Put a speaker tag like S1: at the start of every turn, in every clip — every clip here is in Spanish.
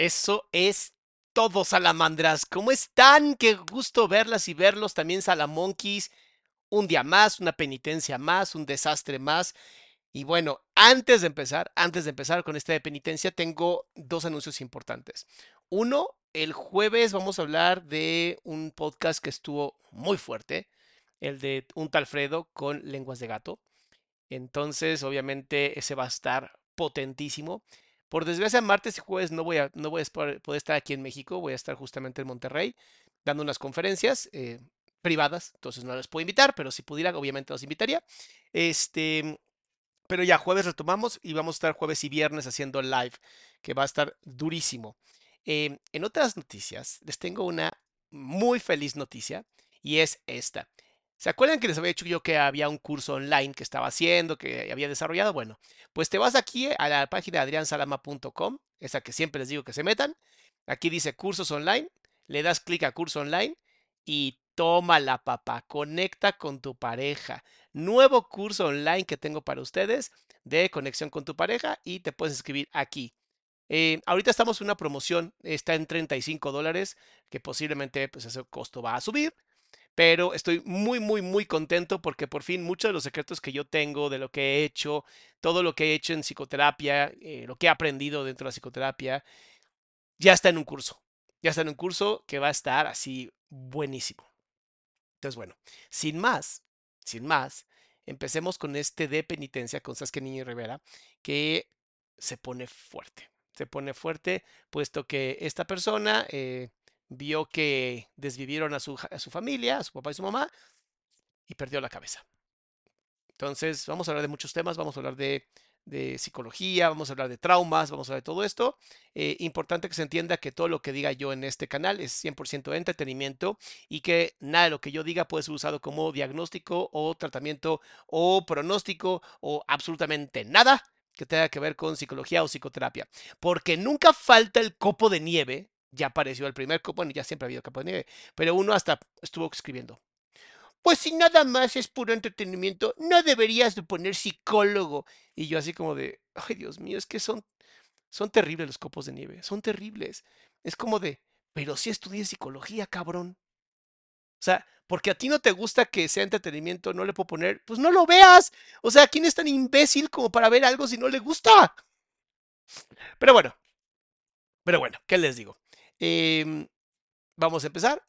S1: Eso es todo, salamandras. ¿Cómo están? Qué gusto verlas y verlos también, salamonkeys. Un día más, una penitencia más, un desastre más. Y bueno, antes de empezar, antes de empezar con esta de penitencia, tengo dos anuncios importantes. Uno, el jueves vamos a hablar de un podcast que estuvo muy fuerte, el de un tal Fredo con lenguas de gato. Entonces, obviamente, ese va a estar potentísimo. Por desgracia, martes y jueves no voy a, no voy a poder estar aquí en México, voy a estar justamente en Monterrey dando unas conferencias eh, privadas, entonces no las puedo invitar, pero si pudiera, obviamente los invitaría. Este, pero ya jueves retomamos y vamos a estar jueves y viernes haciendo live, que va a estar durísimo. Em, en otras noticias, les tengo una muy feliz noticia y es esta. ¿Se acuerdan que les había dicho yo que había un curso online que estaba haciendo, que había desarrollado? Bueno, pues te vas aquí a la página adriansalama.com, esa que siempre les digo que se metan. Aquí dice cursos online, le das clic a curso online y toma la papá, conecta con tu pareja. Nuevo curso online que tengo para ustedes de conexión con tu pareja y te puedes escribir aquí. Eh, ahorita estamos en una promoción, está en 35 dólares, que posiblemente pues ese costo va a subir pero estoy muy, muy, muy contento porque por fin muchos de los secretos que yo tengo, de lo que he hecho, todo lo que he hecho en psicoterapia, eh, lo que he aprendido dentro de la psicoterapia, ya está en un curso. Ya está en un curso que va a estar así buenísimo. Entonces, bueno, sin más, sin más, empecemos con este de penitencia con Saskia Niño Rivera, que se pone fuerte. Se pone fuerte, puesto que esta persona eh, vio que desvivieron a su, familia, a su papá y su mamá, y perdió la cabeza. Entonces, vamos a hablar de muchos temas, vamos a hablar de, psicología, vamos a hablar de traumas, vamos a hablar de todo esto. Eh, importante que se entienda que todo lo que diga yo en este canal es 100% entretenimiento y que nada de lo que yo diga puede ser usado como diagnóstico o tratamiento o pronóstico o absolutamente nada que tenga que ver con psicología o psicoterapia. Porque nunca falta el copo de nieve ya apareció el primer copo, bueno, ya siempre ha habido copo de nieve, pero uno hasta estuvo escribiendo. Pues si nada más es puro entretenimiento, no deberías de poner psicólogo. Y yo así como de, ay Dios mío, es que son, Son terribles los copos de nieve, son terribles. Es como de, pero si estudié psicología, cabrón. O sea, porque a ti no te gusta que sea entretenimiento, no le puedo poner, pues no lo veas. O sea, ¿quién es tan imbécil como para ver algo si no le gusta? Pero bueno, pero bueno, ¿qué les digo? Em, vamos a empezar.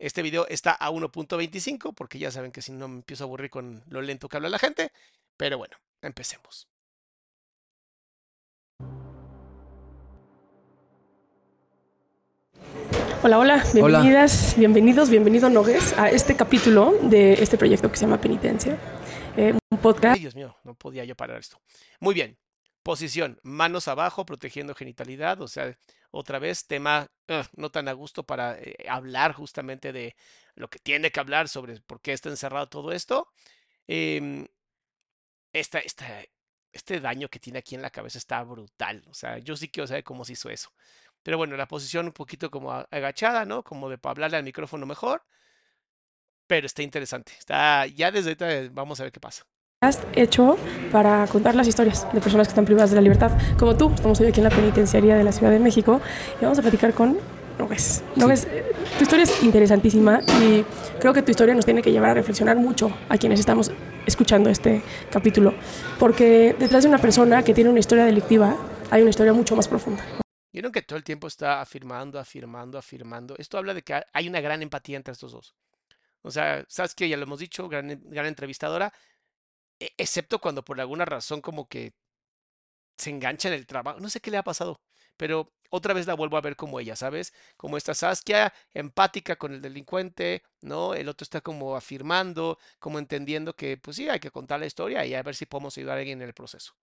S1: Este video está a 1.25 porque ya saben que si no me empiezo a aburrir con lo lento que habla la gente. Pero bueno, empecemos.
S2: Hola, hola, bienvenidas, bienvenidos, bienvenido Nogues a este capítulo de este proyecto que se llama Penitencia. Eh, un podcast.
S1: Ay, Dios mío, no podía yo parar esto. Muy bien. Posición, manos abajo, protegiendo genitalidad. O sea, otra vez, tema no tan a gusto para eh, hablar justamente de lo que tiene que hablar sobre por qué está encerrado todo esto. Em, esta, esta, este daño que tiene aquí en la cabeza está brutal. O sea, yo sí quiero saber cómo se hizo eso. Pero bueno, la posición un poquito como agachada, ¿no? Como de para hablarle al micrófono mejor. Pero está interesante. Está, ya desde ahorita eh, vamos a ver qué pasa.
S2: Hecho para contar las historias de personas que están privadas de la libertad, como tú. Estamos hoy aquí en la penitenciaría de la Ciudad de México y vamos a platicar con Nogues. Nogues, eh, tu historia es interesantísima y creo que tu historia nos tiene que llevar a reflexionar mucho a quienes estamos escuchando este capítulo, porque detrás de una persona que tiene una historia delictiva hay una historia mucho más profunda.
S1: Vieron que todo el tiempo está afirmando, afirmando, afirmando. Esto habla de que ha- hay una gran empatía entre estos dos. O sea, sabes que ya lo hemos dicho, gran, gran entrevistadora, excepto cuando por alguna razón como que se engancha en el trabajo. No sé qué le ha pasado, pero otra vez la vuelvo a ver como ella, ¿sabes? Como esta Saskia, empática con el delincuente, ¿no? El otro está como afirmando, como entendiendo que, pues sí, hay que contar la historia y a ver si podemos ayudar a alguien en el proceso.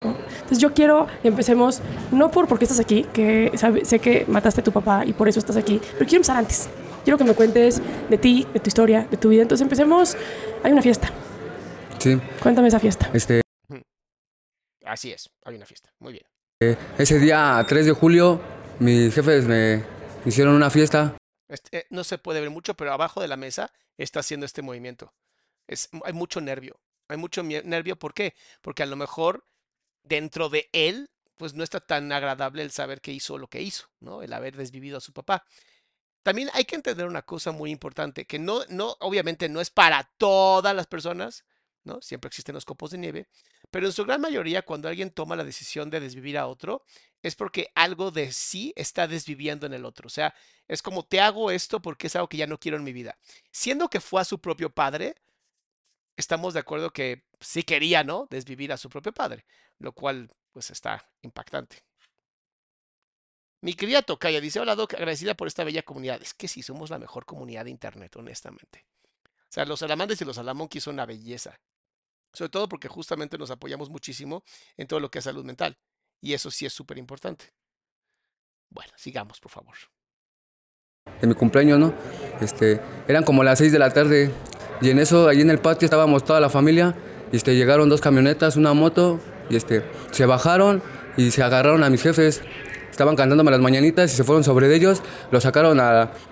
S2: Entonces yo quiero empecemos, no por porque estás aquí, que sabe- sé que mataste a tu papá y por eso estás aquí, pero quiero empezar antes. Quiero que me cuentes de ti, de tu historia, de tu vida. Entonces empecemos, hay una fiesta.
S3: Sí,
S2: Cuéntame esa fiesta.
S3: este,
S1: Así es, hay una fiesta. Muy bien.
S3: ese día 3 de julio mis jefes me hicieron una fiesta.
S1: Este, eh, no se puede ver mucho, pero abajo de la mesa está haciendo este movimiento. Es, hay mucho nervio. Hay mucho nervio. ¿Por qué? Porque a lo mejor dentro de él, pues no está tan agradable el saber que hizo lo que hizo, ¿no? El haber desvivido a su papá. También hay que entender una cosa muy importante, que no, no, obviamente no es para todas las personas, Siempre existen los copos de nieve, pero en su gran mayoría, cuando alguien toma la decisión de desvivir a otro, es porque algo de sí está desviviendo en el otro. O sea, es como te hago esto porque es algo que ya no quiero en mi vida. Siendo que fue a su propio padre, estamos de acuerdo que sí quería, ¿no? Desvivir a su propio padre, lo cual pues está impactante. Mi querida Tocaya dice, hola Doc, agradecida por esta bella comunidad. Es que sí, somos la mejor comunidad de internet, honestamente. O sea, los salamandes y los salamonquis son una belleza. Sobre todo porque justamente nos apoyamos muchísimo en todo lo que es salud mental. Y eso sí es súper importante. Bueno, sigamos, por favor.
S3: de mi cumpleaños, ¿no? Este, eran como las 6 de la tarde y en eso, ahí en el patio estábamos toda la familia y este, llegaron dos camionetas, una moto y este, se bajaron y se agarraron a mis jefes. Estaban cantándome las mañanitas y se fueron sobre ellos, los sacaron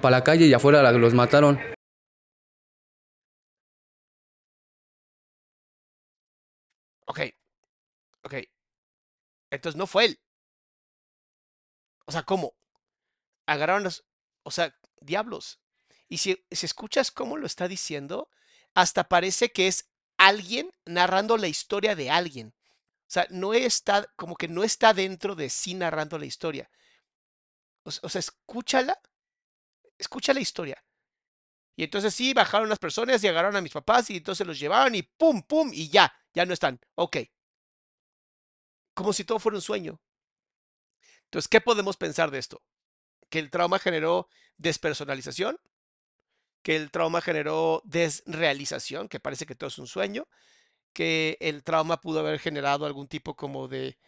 S3: para la calle y afuera los mataron.
S1: Ok, ok. Entonces no fue él. O sea, ¿cómo? Agarraron los... O sea, diablos. Y si, escuchas cómo lo está diciendo, hasta parece que es alguien narrando la historia de alguien. O sea, no está, como que no está dentro de sí narrando la historia. O, o sea, escúchala, escucha la historia. Y entonces sí, bajaron las personas y agarraron a mis papás y entonces los llevaron y pum, pum, y ya, ya no están. Ok. Como si todo fuera un sueño. Entonces, ¿qué podemos pensar de esto? Que el trauma generó despersonalización, que el trauma generó desrealización, que parece que todo es un sueño, que el trauma pudo haber generado algún tipo como de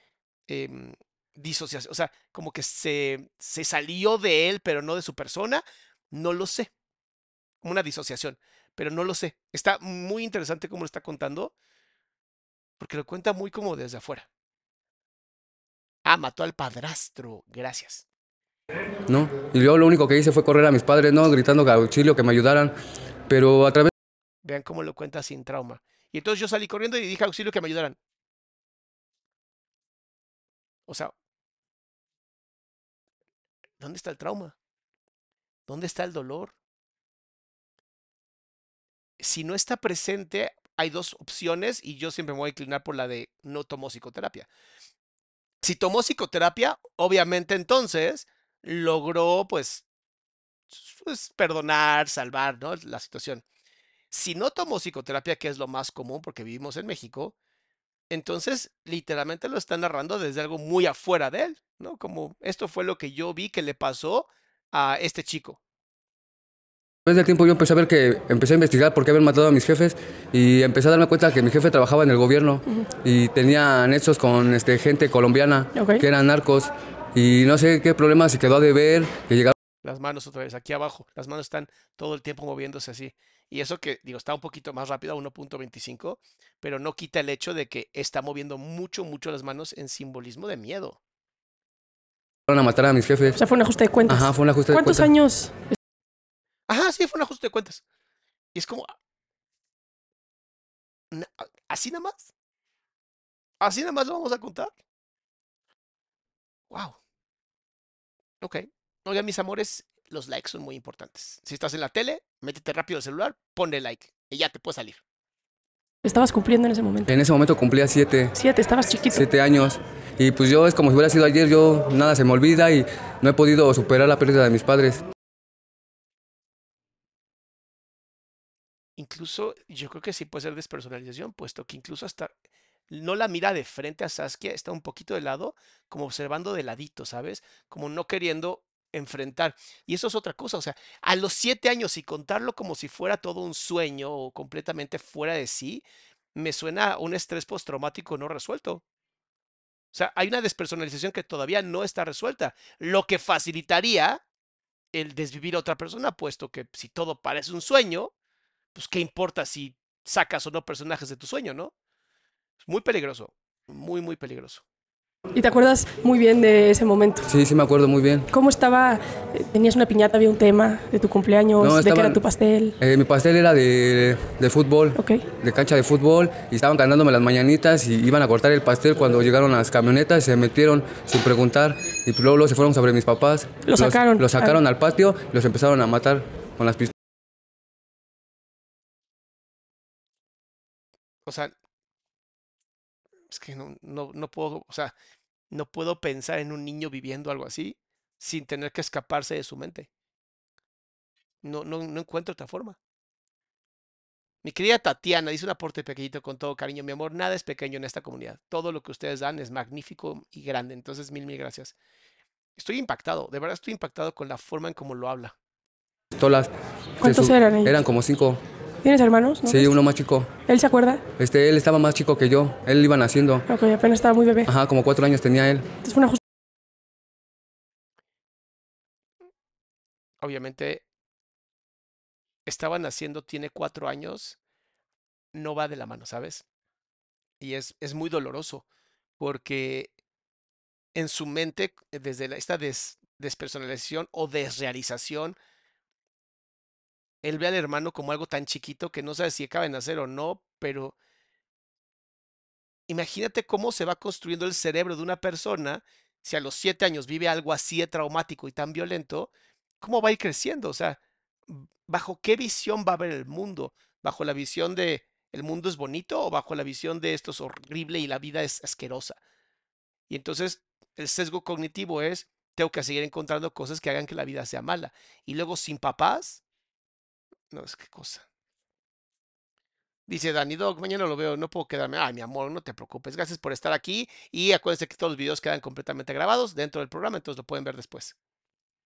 S1: em, disociación, o sea, como que se, se salió de él, pero no de su persona, no lo sé. Como una disociación, pero no lo sé. Está muy interesante cómo lo está contando, porque lo cuenta muy como desde afuera. Ah, mató al padrastro, gracias.
S3: ¿no? Y yo lo único que hice fue correr a mis padres, ¿no? Gritando que auxilio, que me ayudaran. Pero a través
S1: Vean cómo lo cuenta sin trauma. Y entonces yo salí corriendo y dije a auxilio que me ayudaran. O sea, ¿dónde está el trauma? ¿Dónde está el dolor? Si no está presente, hay dos opciones y yo siempre me voy a inclinar por la de no tomó psicoterapia. Si tomó psicoterapia, obviamente entonces logró pues, pues perdonar, salvar ¿no? la situación. Si no tomó psicoterapia, que es lo más común porque vivimos en México, entonces literalmente lo está narrando desde algo muy afuera de él, ¿no? Como esto fue lo que yo vi que le pasó a este chico.
S3: Después del tiempo yo empecé a ver que empecé a investigar por qué habían matado a mis jefes y empecé a darme cuenta que mi jefe trabajaba en el gobierno y tenía nexos con este, gente colombiana
S2: Ok.
S3: que eran narcos y no sé qué problema se quedó a deber, que llegaron
S1: Las manos otra vez, aquí abajo. Las manos están todo el tiempo moviéndose así. Y eso que, digo, está un poquito más rápido, a 1.25, pero no quita el hecho de que está moviendo mucho, mucho las manos en simbolismo de miedo.
S3: a matar a mis
S2: O
S3: jefes.
S2: sea, fue un ajuste de cuentas.
S3: Ajá, fue un ajuste de
S2: ¿Cuántos
S3: cuentas.
S2: años?
S1: Ajá, sí, fue un ajuste de cuentas. Y es como. ah, na- a- ¿Así nada más? ¿Así nada más lo vamos a contar? Wow. Ok. Oigan, mis amores, los likes son muy importantes. Si estás en la tele, métete rápido el celular, ponle like y ya te puede salir.
S2: Estabas cumpliendo en ese momento.
S3: En ese momento cumplía siete,
S2: Siete, estabas chiquito.
S3: siete años y pues yo es como si hubiera sido ayer, yo nada se me olvida y no he podido superar la pérdida de mis padres.
S1: Incluso yo creo que sí puede ser despersonalización, puesto que incluso hasta no la mira de frente a Saskia, está un poquito de lado, como observando de ladito, ¿sabes? Como no queriendo enfrentar. Y eso es otra cosa, o sea, a los siete años y contarlo como si fuera todo un sueño o completamente fuera de sí, me suena a un estrés postraumático no resuelto. O sea, hay una despersonalización que todavía no está resuelta, lo que facilitaría el desvivir a otra persona, puesto que si todo parece un sueño, pues qué importa si sacas o no personajes de tu sueño, ¿no? Es muy peligroso, muy, muy peligroso.
S2: Y te acuerdas muy bien de ese momento.
S3: Sí, sí me acuerdo muy bien.
S2: ¿Cómo estaba? Eh, ¿Tenías una piñata? ¿Había un tema de tu cumpleaños?
S3: No,
S2: ¿De qué era tu pastel?
S3: Eh, mi pastel era de, de fútbol,
S2: Ok.
S3: de cancha de fútbol, y estaban cantándome las mañanitas y iban a cortar el pastel cuando llegaron las camionetas, se metieron sin preguntar y luego, luego se fueron sobre mis papás.
S2: Los sacaron.
S3: Los sacaron al patio y los empezaron a matar con las pistolas.
S1: O sea, es que no, no, no puedo, o sea, no puedo pensar en un niño viviendo algo así sin tener que escaparse de su mente. No, no, no encuentro otra forma. Mi querida Tatiana dice un aporte pequeñito con todo cariño, mi amor, nada es pequeño en esta comunidad. Todo lo que ustedes dan es magnífico y grande. Entonces, mil, mil gracias. Estoy impactado, de verdad estoy impactado con la forma en cómo lo habla.
S2: ¿Cuántos eran ellos?
S3: Eran como cinco.
S2: ¿Tienes hermanos? no?
S3: Sí, uno más chico.
S2: ¿Él se acuerda?
S3: Este, él estaba más chico que yo. Él iba naciendo.
S2: Ok, apenas estaba muy bebé.
S3: Ajá, como cuatro años tenía él.
S2: Entonces fue un ajuste.
S1: obviamente estaban haciendo, tiene cuatro años, no va de la mano, ¿sabes? Y es, es muy doloroso porque en su mente, desde la- esta des- despersonalización o desrealización, él ve al hermano como algo tan chiquito que no sabe si acaba de nacer o no, pero imagínate cómo se va construyendo el cerebro de una persona si a los siete años vive algo así de traumático y tan violento, ¿cómo va a ir creciendo? O sea, ¿bajo qué visión va a ver el mundo? ¿Bajo la visión de el mundo es bonito o bajo la visión de esto es horrible y la vida es asquerosa? Y entonces el sesgo cognitivo es, tengo que seguir encontrando cosas que hagan que la vida sea mala. Y luego sin papás, no es qué cosa. Dice Dani Dog, mañana lo veo, no puedo quedarme. Ay, mi amor, no te preocupes. Gracias por estar aquí. Y acuérdense que todos los videos quedan completamente grabados dentro del programa, entonces lo pueden ver después.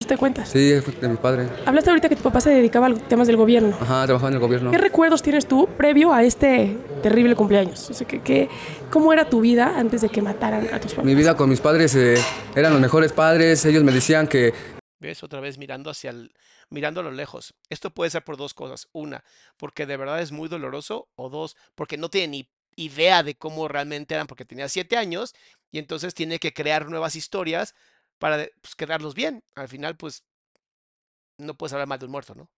S2: ¿Te cuentas?
S3: Sí, de mi padre.
S2: Hablaste ahorita que tu papá se dedicaba a los temas del gobierno.
S3: Ajá, trabajaba en el gobierno.
S2: ¿Qué recuerdos tienes tú previo a este terrible cumpleaños? O sea, ¿qué, qué- cómo era tu vida antes de que mataran a tus papás?
S3: Mi vida con mis padres eh, eran los mejores padres. Ellos me decían que
S1: ¿Ves? Otra vez mirando hacia el, mirando a lo lejos. Esto puede ser por dos cosas. Una, porque de verdad es muy doloroso. O dos, porque no tiene ni idea de cómo realmente eran, porque tenía siete años y entonces tiene que crear nuevas historias para pues, quedarlos bien. Al final, pues, no puedes hablar mal de un muerto, ¿no?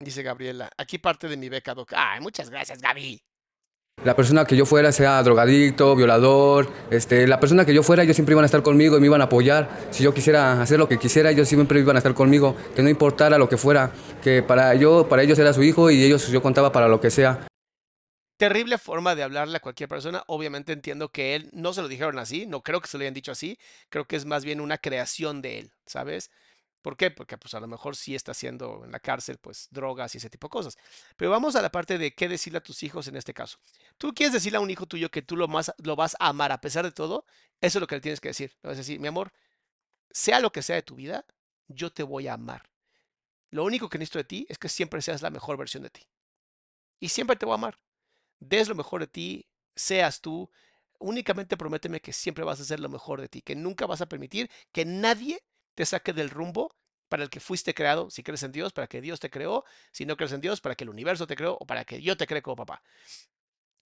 S1: Dice Gabriela, aquí parte de mi beca, Doc. Ay, muchas gracias, Gaby.
S3: La persona que yo fuera, sea drogadicto, violador, este, la persona que yo fuera, ellos siempre iban a estar conmigo y me iban a apoyar. Si yo quisiera hacer lo que quisiera, ellos siempre iban a estar conmigo, que no importara lo que fuera, que para, yo, para ellos era su hijo y ellos yo contaba para lo que sea.
S1: Terrible forma de hablarle a cualquier persona. Obviamente entiendo que él no se lo dijeron así, no creo que se lo hayan dicho así, creo que es más bien una creación de él, ¿sabes? ¿Por qué? Porque pues a lo mejor sí está haciendo en la cárcel pues drogas y ese tipo de cosas. Pero vamos a la parte de qué decirle a tus hijos en este caso. Tú quieres decirle a un hijo tuyo que tú lo, más, lo vas a amar a pesar de todo, eso es lo que le tienes que decir. Vas a decir, mi amor, sea lo que sea de tu vida, yo te voy a amar. Lo único que necesito de ti es que siempre seas la mejor versión de ti. Y siempre te voy a amar. Des lo mejor de ti, seas tú. Únicamente prométeme que siempre vas a hacer lo mejor de ti, que nunca vas a permitir que nadie te saque del rumbo para el que fuiste creado, si crees en Dios, para que Dios te creó, si no crees en Dios, para que el universo te creó o para que yo te cree como papá.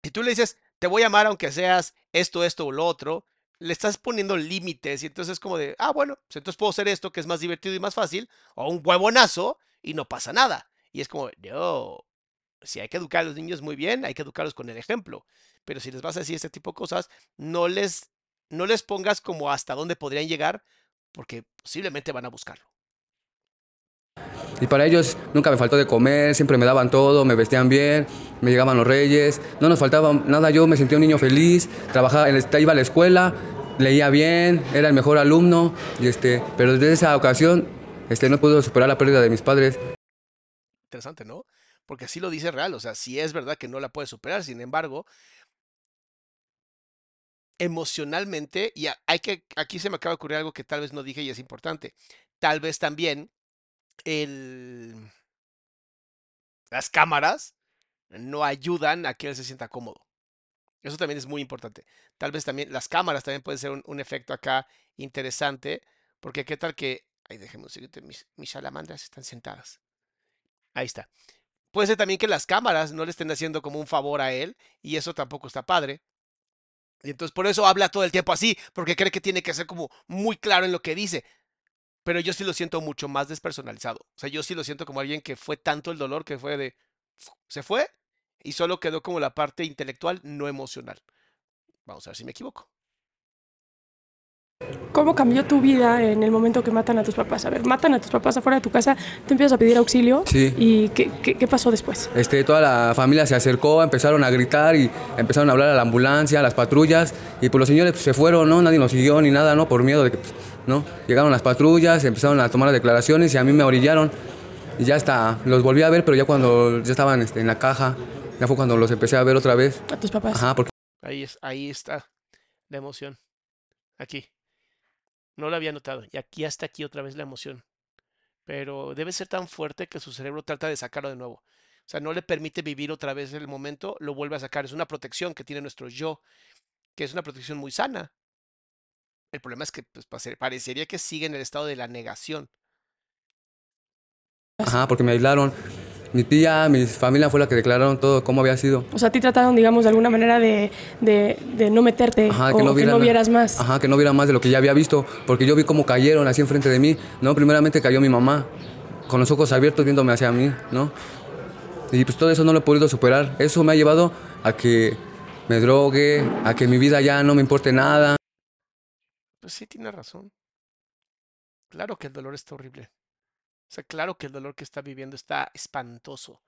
S1: Si tú le dices, te voy a amar aunque seas esto, esto o lo otro, le estás poniendo límites y entonces es como de, ah, bueno, pues entonces puedo hacer esto que es más divertido y más fácil, o un huevonazo y no pasa nada. Y es como, no, si hay que educar a los niños muy bien, hay que educarlos con el ejemplo. Pero si les vas a decir este tipo de cosas, no les, no les pongas como hasta dónde podrían llegar, porque posiblemente van a buscarlo.
S3: Y para ellos nunca me faltó de comer, siempre me daban todo, me vestían bien, me llegaban los reyes, no nos faltaba nada, yo me sentía un niño feliz, trabajaba, iba a la escuela, leía bien, era el mejor alumno, y este, pero desde esa ocasión este, no pude superar la pérdida de mis padres.
S1: Interesante, ¿no? Porque así lo dice Real, o sea, sí es verdad que no la puede superar, sin embargo, emocionalmente, y hay que, aquí se me acaba de ocurrir algo que tal vez no dije y es importante, tal vez también el, las cámaras no ayudan a que él se sienta cómodo. Eso también es muy importante. Tal vez también las cámaras también pueden ser un, efecto acá interesante, porque qué tal que, ay, decirte, mis, mis salamandras están sentadas. Ahí está. Puede ser también que las cámaras no le estén haciendo como un favor a él, y eso tampoco está padre. Y entonces por eso habla todo el tiempo así, porque cree que tiene que ser como muy claro en lo que dice. Pero yo sí lo siento mucho más despersonalizado. O sea, yo sí lo siento como alguien que fue tanto el dolor que fue de... Se fue y solo quedó como la parte intelectual, no emocional. Vamos a ver si me equivoco.
S2: ¿Cómo cambió tu vida en el momento que matan a tus papás? A ver, matan a tus papás afuera de tu casa, te empiezas a pedir auxilio.
S3: Sí.
S2: ¿Y qué, qué, pasó después?
S3: Este, toda la familia se acercó, empezaron a gritar y empezaron a hablar a la ambulancia, a las patrullas. Y pues los señores pues, se fueron, ¿no? Nadie nos siguió ni nada, ¿no? Por miedo de que, pues, ¿no? Llegaron las patrullas, empezaron a tomar las declaraciones y a mí me orillaron. Y ya hasta los volví a ver, pero ya cuando ya estaban este, en la caja, ya fue cuando los empecé a ver otra vez.
S2: ¿A tus papás?
S3: Ajá, porque...
S1: Ahí, es, ahí está la emoción. Aquí. No lo había notado. Y aquí hasta aquí otra vez la emoción. Pero debe ser tan fuerte que su cerebro trata de sacarlo de nuevo. O sea, no le permite vivir otra vez el momento, lo vuelve a sacar. Es una protección que tiene nuestro yo, que es una protección muy sana. El problema es que pues, parecería que sigue en el estado de la negación.
S3: Ajá, porque me aislaron mi tía, mi familia fue la que declararon todo cómo había sido.
S2: O sea, a ti trataron, digamos, de alguna manera de, de, no meterte
S3: Ajá,
S2: o que no, que no vieras más.
S3: Ajá, que no viera más de lo que ya había visto, porque yo vi cómo cayeron así enfrente de mí, ¿no? Primeramente cayó mi mamá, con los ojos abiertos viéndome hacia mí, ¿no? Y pues todo eso no lo he podido superar. Eso me ha llevado a que me drogue, a que mi vida ya no me importe nada.
S1: Pues sí, tiene razón. Claro que el dolor está horrible. O sea, claro que el dolor que está viviendo está espantoso.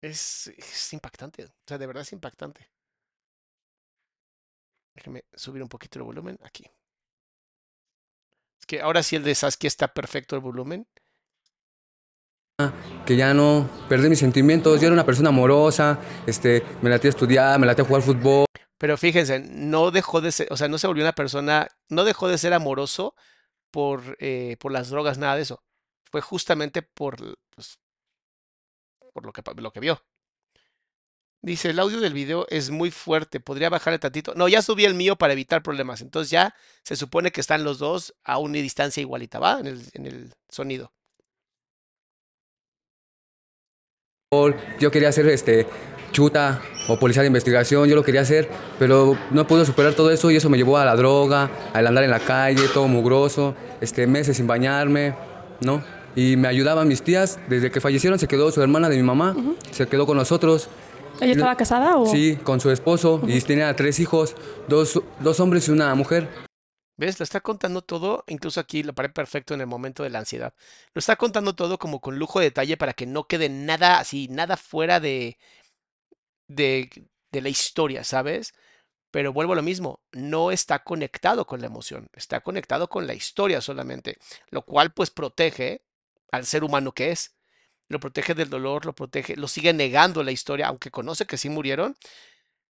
S1: Es, es impactante. O sea, de verdad es impactante. Déjeme subir un poquito el volumen aquí. Es que ahora sí el de Saskia está perfecto el volumen.
S3: Que ya no perdí mis sentimientos. Yo era una persona amorosa, este, me latía a estudiar, me latía a jugar fútbol.
S1: Pero fíjense, no dejó de ser, o sea, no se volvió una persona, no dejó de ser amoroso, por, eh, por las drogas, nada de eso. Fue justamente por, pues, por lo, que, lo que vio. Dice, el audio del video es muy fuerte, podría bajarle tantito. No, ya subí el mío para evitar problemas. Entonces ya se supone que están los dos a una distancia igualita, ¿va? En el, en el sonido.
S3: Yo quería hacer este chuta o policía de investigación, yo lo quería hacer, pero no pude superar todo eso y eso me llevó a la droga, al andar en la calle, todo mugroso, este, meses sin bañarme, ¿no? y me ayudaban mis tías. Desde que fallecieron se quedó su hermana de mi mamá, se quedó con nosotros.
S2: ¿Ella estaba casada o...?
S3: Sí, con su esposo y tenía tres hijos, dos, dos hombres y una mujer.
S1: ¿Ves? Lo está contando todo, incluso aquí lo paré perfecto en el momento de la ansiedad. Lo está contando todo como con lujo de detalle para que no quede nada así, nada fuera de, de, de la historia, ¿sabes? Pero vuelvo a lo mismo, no está conectado con la emoción, está conectado con la historia solamente, lo cual pues protege al ser humano que es. Lo protege del dolor, lo protege, lo sigue negando la historia, aunque conoce que sí murieron,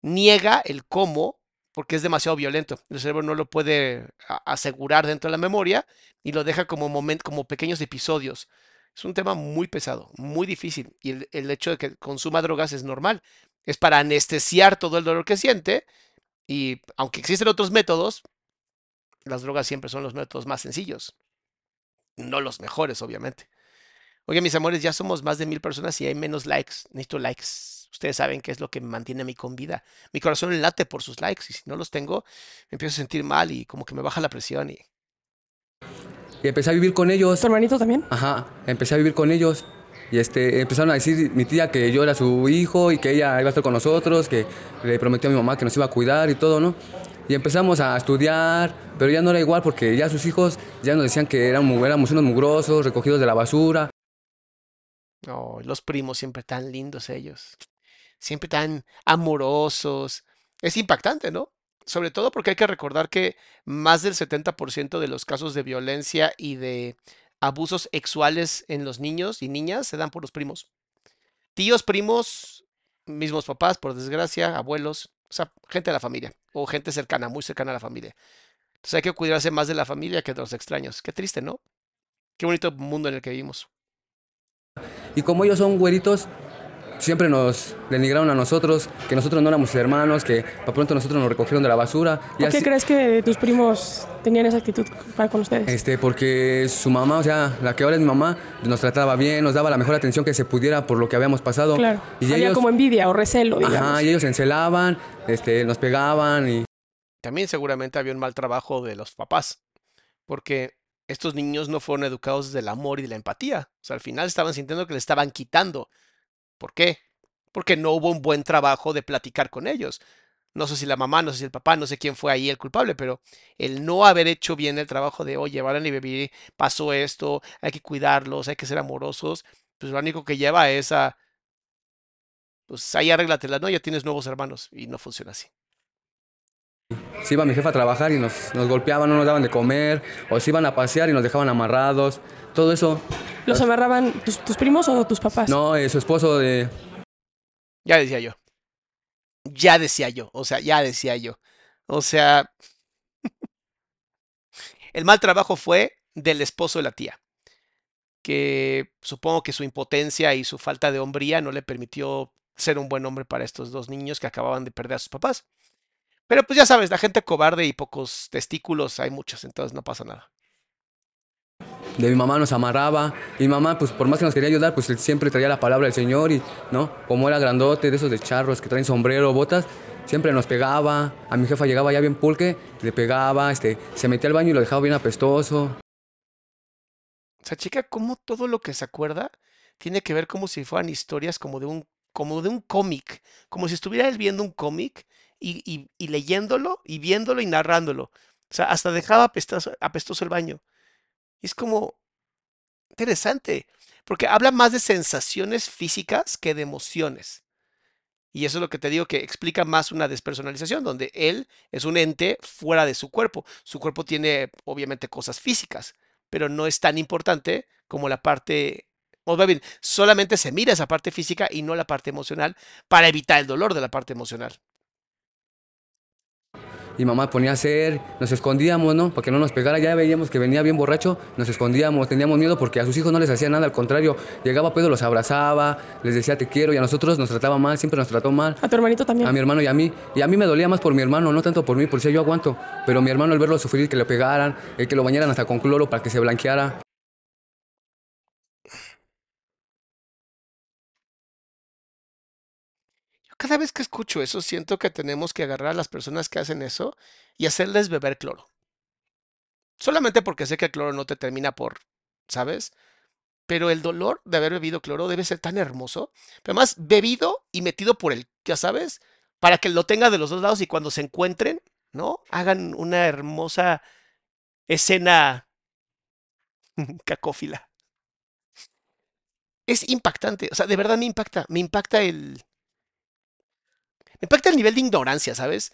S1: niega el cómo porque es demasiado violento. El cerebro no lo puede asegurar dentro de la memoria y lo deja como, como pequeños episodios. Es un tema muy pesado, muy difícil. Y el, el, hecho de que consuma drogas es normal. Es para anestesiar todo el dolor que siente. Y aunque existen otros métodos, las drogas siempre son los métodos más sencillos. No los mejores, obviamente. Oye, mis amores, ya somos más de mil personas y hay menos likes. Necesito likes. Ustedes saben qué es lo que me mantiene a mí con vida. Mi corazón late por sus likes y si no los tengo, me empiezo a sentir mal y como que me baja la presión y...
S3: Y empecé a vivir con ellos.
S2: ¿Tu hermanito también?
S3: Ajá, empecé a vivir con ellos. Y este, empezaron a decir mi tía que yo era su hijo y que ella iba a estar con nosotros, que le prometió a mi mamá que nos iba a cuidar y todo, ¿no? Y empezamos a estudiar, pero ya no era igual porque ya sus hijos ya nos decían que éramos, éramos unos mugrosos, recogidos de la basura.
S1: Oh, los primos siempre tan lindos ellos, siempre tan amorosos. Es impactante, ¿no? Sobre todo porque hay que recordar que más del 70% de los casos de violencia y de abusos sexuales en los niños y niñas se dan por los primos. Tíos, primos, mismos papás, por desgracia, abuelos, o sea, gente de la familia o gente cercana, muy cercana a la familia. Entonces hay que cuidarse más de la familia que de los extraños. Qué triste, ¿no? Qué bonito mundo en el que vivimos.
S3: Y como ellos son güeritos, siempre nos denigraron a nosotros, que nosotros no éramos hermanos, que para pronto nosotros nos recogieron de la basura.
S2: ¿Por qué crees que tus primos tenían esa actitud para con ustedes?
S3: Este, porque su mamá, o sea, la que ahora es mi mamá, nos trataba bien, nos daba la mejor atención que se pudiera por lo que habíamos pasado.
S2: Claro, y había ellos, como envidia o recelo, digamos.
S3: Ajá, y ellos encelaban, este, nos pegaban y...
S1: También seguramente había un mal trabajo de los papás, porque estos niños no fueron educados desde el amor y de la empatía. O sea, al final estaban sintiendo que le estaban quitando. ¿Por qué? Porque no hubo un buen trabajo de platicar con ellos. No sé si la mamá, no sé si el papá, no sé quién fue ahí el culpable, pero el no haber hecho bien el trabajo de, oye, van a bebé, pasó esto, hay que cuidarlos, hay que ser amorosos, pues lo único que lleva es a, pues ahí arréglatela, ¿no? Ya tienes nuevos hermanos y no funciona así.
S3: Si iba mi jefa a trabajar y nos, nos golpeaban, no nos daban de comer, o se iban a pasear y nos dejaban amarrados, todo eso.
S2: ¿Los amarraban tus, tus primos o tus papás?
S3: No, eh, su esposo de...
S1: Ya decía yo. Ya decía yo, o sea, ya decía yo. O sea, el mal trabajo fue del esposo de la tía, que supongo que su impotencia y su falta de hombría no le permitió ser un buen hombre para estos dos niños que acababan de perder a sus papás. Pero pues ya sabes, la gente cobarde y pocos testículos hay muchos, entonces no pasa nada.
S3: De mi mamá nos amarraba y mi mamá, pues por más que nos quería ayudar, pues siempre traía la palabra del Señor y, ¿no? Como era grandote, de esos de charros que traen sombrero, botas, siempre nos pegaba. A mi jefa llegaba ya bien pulque, le pegaba, este, se metía al baño y lo dejaba bien apestoso.
S1: O sea, chica, como todo lo que se acuerda tiene que ver como si fueran historias como de un, como de un cómic, como si estuviera él viendo un cómic y, y, leyéndolo y viéndolo y narrándolo. O sea, hasta dejaba apestoso, apestoso el baño. Es como interesante, porque habla más de sensaciones físicas que de emociones. Y eso es lo que te digo que explica más una despersonalización, donde él es un ente fuera de su cuerpo. Su cuerpo tiene obviamente cosas físicas, pero no es tan importante como la parte, o bien, solamente se mira esa parte física y no la parte emocional para evitar el dolor de la parte emocional
S3: y mamá ponía a hacer, nos escondíamos, ¿no? Para que no nos pegara, ya veíamos que venía bien borracho, nos escondíamos, teníamos miedo porque a sus hijos no les hacía nada, al contrario, llegaba pues los abrazaba, les decía te quiero y a nosotros nos trataba mal, siempre nos trató mal.
S2: ¿A tu hermanito también?
S3: A mi hermano y a mí. Y a mí me dolía más por mi hermano, no tanto por mí, por si yo aguanto, pero mi hermano al verlo sufrir, que le pegaran, el que lo bañaran hasta con cloro para que se blanqueara.
S1: Cada vez que escucho eso, siento que tenemos que agarrar a las personas que hacen eso y hacerles beber cloro. Solamente porque sé que el cloro no te termina por, ¿sabes? pero el dolor de haber bebido cloro debe ser tan hermoso. Además, bebido y metido por el, ya sabes, para que lo tenga de los dos lados y cuando se encuentren, ¿no? Hagan una hermosa escena cacófila. Es impactante, o sea, de verdad me impacta, me impacta el... Impacta el nivel de ignorancia, ¿sabes?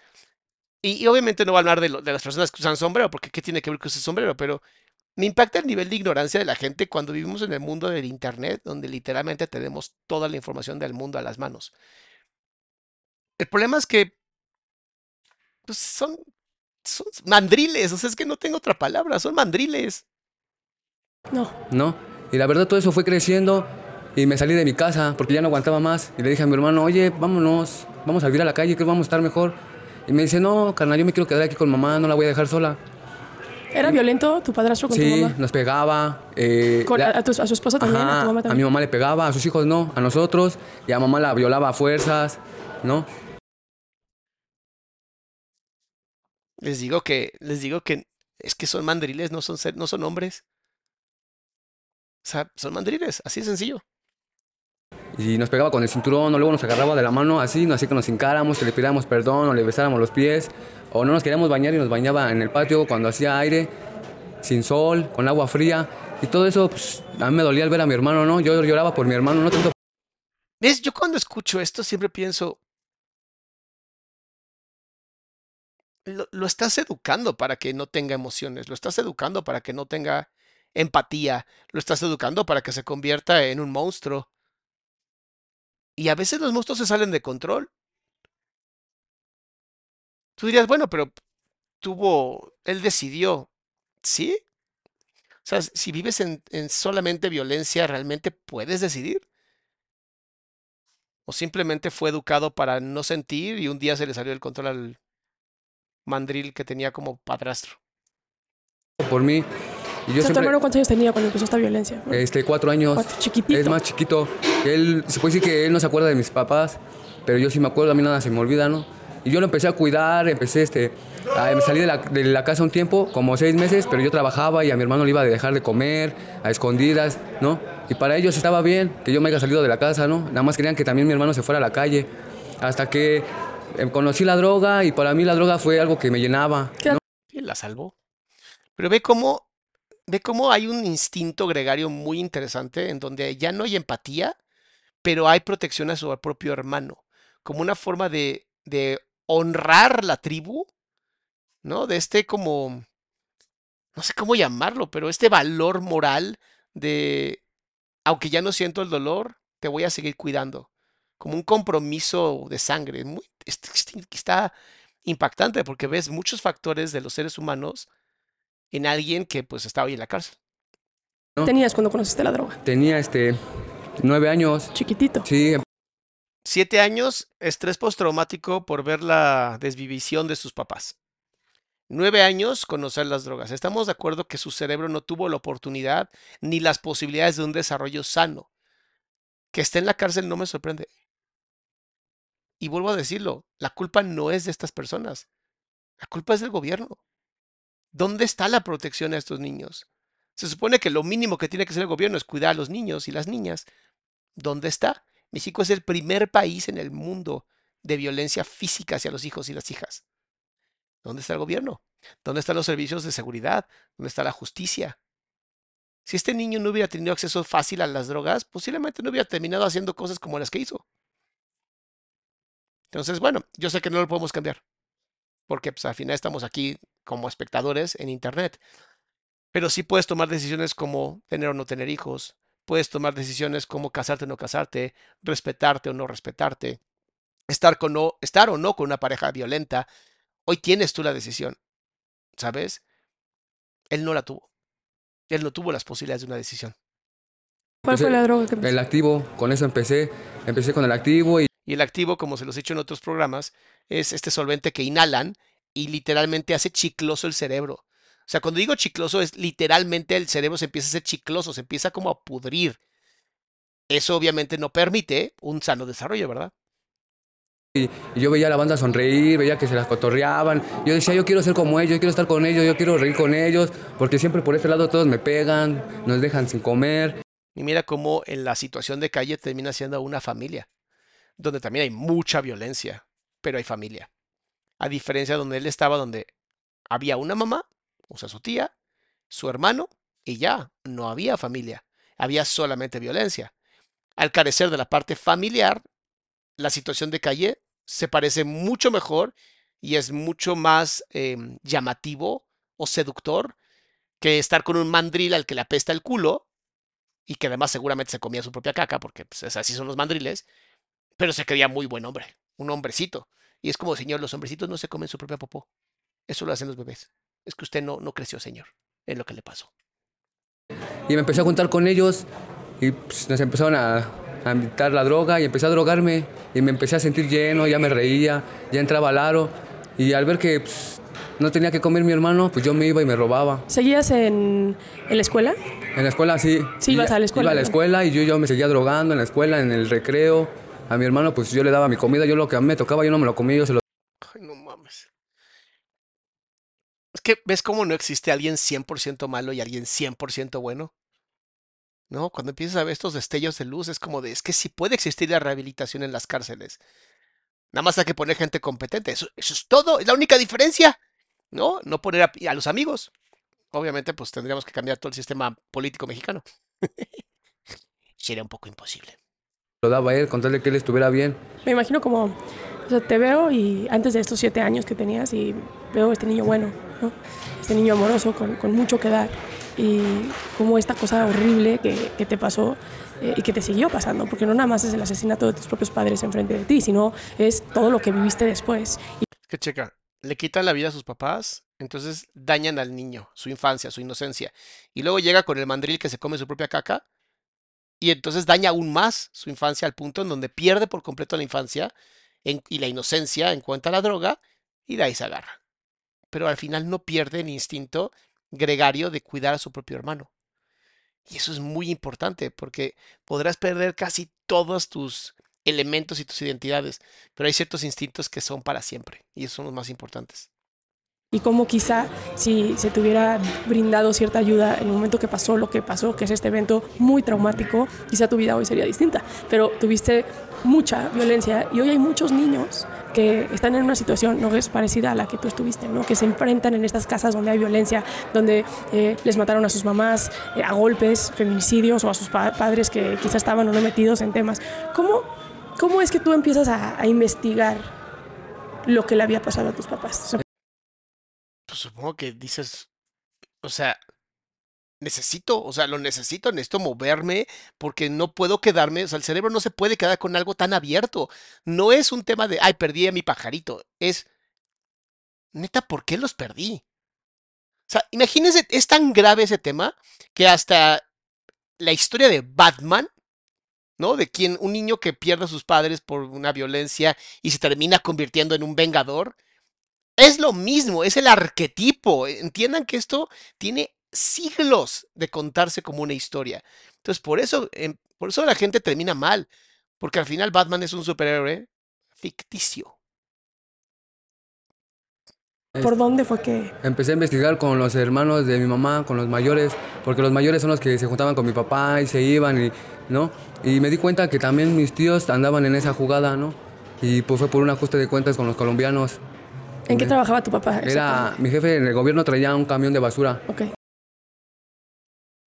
S1: Y, y obviamente no voy a hablar de, lo- de las personas que usan sombrero, porque ¿qué tiene que ver que use sombrero? Pero me impacta el nivel de ignorancia de la gente cuando vivimos en el mundo del Internet, donde literalmente tenemos toda la información del mundo a las manos. El problema es que pues, son, son mandriles, o sea, es que no tengo otra palabra, son mandriles.
S2: No.
S3: ¿no? Y la verdad todo eso fue creciendo y me salí de mi casa porque ya no aguantaba más. Y le dije a mi hermano, oye, vámonos, vamos a vivir a la calle, creo que vamos a estar mejor. Y me dice, no, carnal, yo me quiero quedar aquí con mamá, no la voy a dejar sola.
S2: ¿Era violento tu padrastro con tu
S3: Sí,
S2: mamá?
S3: nos pegaba. eh,
S2: Con-
S3: la-
S2: a, tu, su esposa también,
S3: Ajá,
S2: a tu mamá
S3: a mi
S2: también.
S3: mamá le pegaba, a sus hijos no, a nosotros. Y a mamá la violaba a fuerzas, ¿no?
S1: Les digo que, les digo que es que son mandriles, no son, ser- no son hombres. O sea, son mandriles, así de sencillo.
S3: Y nos pegaba con el cinturón, o luego nos agarraba de la mano así, así que nos hincáramos, que le pidiéramos perdón, o le besáramos los pies, o no nos queríamos bañar y nos bañaba en el patio cuando hacía aire, sin sol, con agua fría. Y todo eso, pues, a mí me dolía al ver a mi hermano, ¿no? Yo lloraba por mi hermano, no tanto
S1: ¿Ves? Yo cuando escucho esto siempre pienso, lo estás educando para que no tenga emociones, lo estás educando para que no tenga empatía, lo estás educando para que se convierta en un monstruo. Y a veces los monstruos se salen de control. Tú dirías, bueno, pero tuvo, él decidió, ¿sí? O sea, si vives en, en solamente violencia, ¿realmente puedes decidir? ¿O simplemente fue educado para no sentir y un día se le salió el control al mandril que tenía como padrastro?
S3: por mí. Y yo
S2: O sea, ¿Tu
S3: siempre,
S2: hermano cuántos años tenía cuando empezó esta violencia?
S3: este, cuatro años.
S2: Cuatro, chiquitito.
S3: Es más chiquito. Él, se puede decir que él no se acuerda de mis papás, pero yo sí me acuerdo, a mí nada se me olvida, ¿no? Y yo lo empecé a cuidar, empecé, este, a, me salí de la, de la casa un tiempo, como seis meses, pero yo trabajaba y a mi hermano le iba a dejar de comer, a escondidas, ¿no? Y para ellos estaba bien que yo me haya salido de la casa, ¿no? Nada más querían que también mi hermano se fuera a la calle. Hasta que eh, conocí la droga y para mí la droga fue algo que me llenaba.
S2: ¿Qué edad
S1: Y la salvó. Pero ve cómo, ve cómo hay un instinto gregario muy interesante en donde ya no hay empatía, pero hay protección a su propio hermano, como una forma de, de honrar la tribu, ¿no? De este como, no sé cómo llamarlo, pero este valor moral de, aunque ya no siento el dolor, te voy a seguir cuidando, como un compromiso de sangre. Muy, est- est- está impactante porque ves muchos factores de los seres humanos en alguien que pues estaba ahí en la cárcel.
S2: tenías cuando conociste la droga?
S3: Tenía este, nueve años,
S2: Chiquitito.
S3: sí,
S1: Siete años, estrés postraumático por ver la desvivisión de sus papás. Nueve años, conocer las drogas. Estamos de acuerdo que su cerebro no tuvo la oportunidad ni las posibilidades de un desarrollo sano. Que esté en la cárcel no me sorprende. Y vuelvo a decirlo, la culpa no es de estas personas. La culpa es del gobierno. ¿Dónde está la protección a estos niños? Se supone que lo mínimo que tiene que hacer el gobierno es cuidar a los niños y las niñas. ¿Dónde está? México es el primer país en el mundo de violencia física hacia los hijos y las hijas. ¿Dónde está el gobierno? ¿Dónde están los servicios de seguridad? ¿Dónde está la justicia? Si este niño no hubiera tenido acceso fácil a las drogas, posiblemente no hubiera terminado haciendo cosas como las que hizo. Entonces, bueno, yo sé que no lo podemos cambiar, porque pues, al final estamos aquí como espectadores en Internet. Pero sí puedes tomar decisiones como tener o no tener hijos, puedes tomar decisiones como casarte o no casarte, respetarte o no respetarte, estar, con o, estar o no con una pareja violenta. Hoy tienes tú la decisión, ¿sabes? Él no la tuvo. Él no tuvo las posibilidades de una decisión.
S2: ¿Cuál fue la droga que empezó?
S3: el activo, con eso empecé, empecé con el activo y
S1: Y el activo, como se los he dicho en otros programas, es este solvente que inhalan y literalmente hace chicloso el cerebro. O sea, cuando digo chicloso es literalmente el cerebro se empieza a hacer chicloso, se empieza como a pudrir. Eso obviamente no permite un sano desarrollo, ¿verdad?
S3: Y yo veía a la banda sonreír, veía que se las cotorreaban. Yo decía, yo quiero ser como ellos, yo quiero estar con ellos, yo quiero reír con ellos, porque siempre por este lado todos me pegan, nos dejan sin comer.
S1: Y mira cómo en la situación de calle termina siendo una familia, donde también hay mucha violencia, pero hay familia. A diferencia de donde él estaba, donde había una mamá, o sea, su tía, su hermano, y ya, no había familia, había solamente violencia. Al carecer de la parte familiar, la situación de calle se parece mucho mejor y es mucho más em, llamativo o seductor que estar con un mandril al que le apesta el culo y que además seguramente se comía su propia caca, porque pues, así son los mandriles, pero se creía muy buen hombre, un hombrecito. Y es como, señor, los hombrecitos no se comen su propia popó. Eso lo hacen los bebés. Es que usted no, no creció, señor. Es lo que le pasó.
S3: Y me empecé a juntar con ellos y pues, nos empezaron a, a invitar la droga y empecé a drogarme y me empecé a sentir lleno, ya me reía, ya entraba al aro y al ver que pues, no tenía que comer mi hermano, pues yo me iba y me robaba.
S2: ¿Seguías en, en la escuela?
S3: En la escuela sí.
S2: Sí, ibas a la escuela.
S3: Iba a la escuela y yo, yo me seguía drogando en la escuela, en el recreo. A mi hermano pues yo le daba mi comida, yo lo que a mí me tocaba yo no me lo comía, yo se lo...
S1: Ay, no mames. Es que ves cómo no existe alguien 100% malo y alguien 100% bueno. ¿No? Cuando empiezas a ver estos destellos de luz, es como de, es que sí puede existir la rehabilitación en las cárceles. Nada más hay que poner gente competente. Eso, eso es todo, es la única diferencia. ¿No? No poner a, a los amigos. Obviamente, pues tendríamos que cambiar todo el sistema político mexicano. Sería un poco imposible.
S3: Lo daba él, contarle que él estuviera bien.
S2: Me imagino como, o sea, te veo y antes de estos siete años que tenías y veo este niño bueno, ¿no? Este niño amoroso con, con mucho que dar y como esta cosa horrible que, que te pasó eh, y que te siguió pasando, porque no nada más es el asesinato de tus propios padres enfrente de ti, sino es todo lo que viviste después. Y
S1: Es que checa, le quitan la vida a sus papás, entonces dañan al niño, su infancia, su inocencia. Y luego llega con el mandril que se come su propia caca y entonces daña aún más su infancia al punto en donde pierde por completo la infancia y la inocencia en cuanto a la droga y de ahí se agarra. Pero al final no pierde el instinto gregario de cuidar a su propio hermano. Y eso es muy importante porque podrás perder casi todos tus elementos y tus identidades, pero hay ciertos instintos que son para siempre y esos son los más importantes.
S2: Y cómo quizá si se te hubiera brindado cierta ayuda en el momento que pasó lo que pasó, que es este evento muy traumático, quizá tu vida hoy sería distinta. Pero tuviste mucha violencia y hoy hay muchos niños que están en una situación no es parecida a la que tú estuviste, ¿no? que se enfrentan en estas casas donde hay violencia, donde eh, les mataron a sus mamás eh, a golpes, feminicidios o a sus pa- padres que quizás estaban o no metidos en temas. ¿Cómo, cómo es que tú empiezas a, a investigar lo que le había pasado a tus papás?
S1: Supongo que dices, o sea, necesito, o sea, lo necesito, necesito moverme porque no puedo quedarme, o sea, el cerebro no se puede quedar con algo tan abierto. No es un tema de, ay, perdí a mi pajarito, es, neta, ¿por qué los perdí? O sea, imagínense, es tan grave ese tema que hasta la historia de Batman, ¿no? De quien un niño que pierde a sus padres por una violencia y se termina convirtiendo en un vengador, es lo mismo, es el arquetipo. Entiendan que esto tiene siglos de contarse como una historia. Entonces, por eso, em, por eso la gente termina mal, porque al final Batman es un superhéroe ficticio.
S2: ¿Por dónde fue que
S3: Empecé a investigar con los hermanos de mi mamá, con los mayores, porque los mayores son los que se juntaban con mi papá y se iban, y, ¿no? Y me di cuenta que también mis tíos andaban en esa jugada, ¿no? Y pues fue por un ajuste de cuentas con los colombianos.
S2: ¿En qué trabajaba tu papá?
S3: Era, mi jefe en el gobierno traía un camión de basura.
S2: Ok.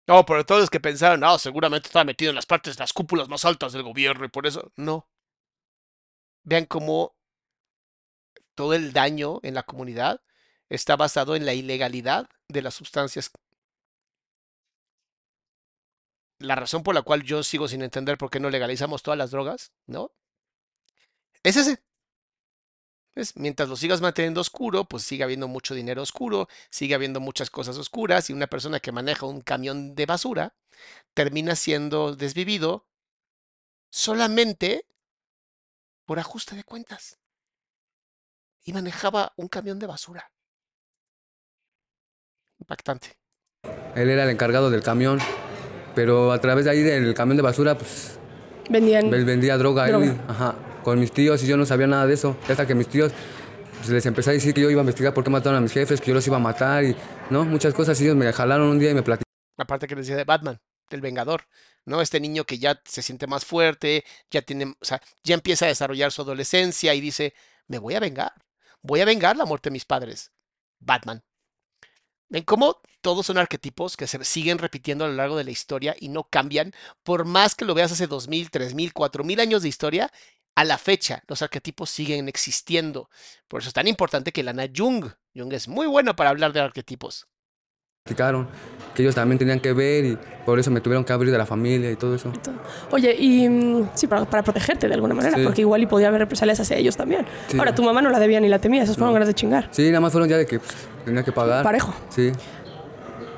S1: No, pero todos los que pensaron, no, seguramente estaba metido en las partes, las cúpulas más altas del gobierno y por eso, no. Vean cómo todo el daño en la comunidad está basado en la ilegalidad de las sustancias. La razón por la cual yo sigo sin entender por qué no legalizamos todas las drogas, ¿no? Es ese. ¿Ves? Mientras lo sigas manteniendo oscuro, pues sigue habiendo mucho dinero oscuro, sigue habiendo muchas cosas oscuras y una persona que maneja un camión de basura termina siendo desvivido solamente por ajuste de cuentas. Y manejaba un camión de basura. Impactante.
S3: Él era el encargado del camión, pero a través de ahí del camión de basura, pues
S2: Vendían.
S3: él vendía droga, él,
S2: Droga.
S3: ajá, con mis tíos y yo no sabía nada de eso. Hasta que mis tíos pues, les empecé a decir que yo iba a investigar por qué mataron a mis jefes, que yo los iba a matar y, ¿no? Muchas cosas y ellos me jalaron un día y me platicaron.
S1: Aparte que les decía de Batman. del Vengador, ¿no? Este niño que ya se siente más fuerte, ya tiene, o sea, ya empieza a desarrollar su adolescencia y dice, me voy a vengar, voy a vengar la muerte de mis padres. Batman. ¿Ven cómo todos son arquetipos que se siguen repitiendo a lo largo de la historia y no cambian? Por más que lo veas hace 2000, 3000, 4000 años de historia, a la fecha los arquetipos siguen existiendo. Por eso es tan importante que Lana Jung, Jung es muy bueno para hablar de arquetipos.
S3: Explicaron que ellos también tenían que ver y por eso me tuvieron que abrir de la familia y todo eso.
S2: Oye, y mm, sí, para, para protegerte de alguna manera,
S3: Sí.
S2: porque igual y podía haber represalias hacia ellos también.
S3: Sí.
S2: Ahora, tu mamá no la debía ni la temía, esas fueron ganas de chingar.
S3: Sí, nada más fueron ya de que pues, tenía que pagar.
S2: Parejo.
S3: Sí,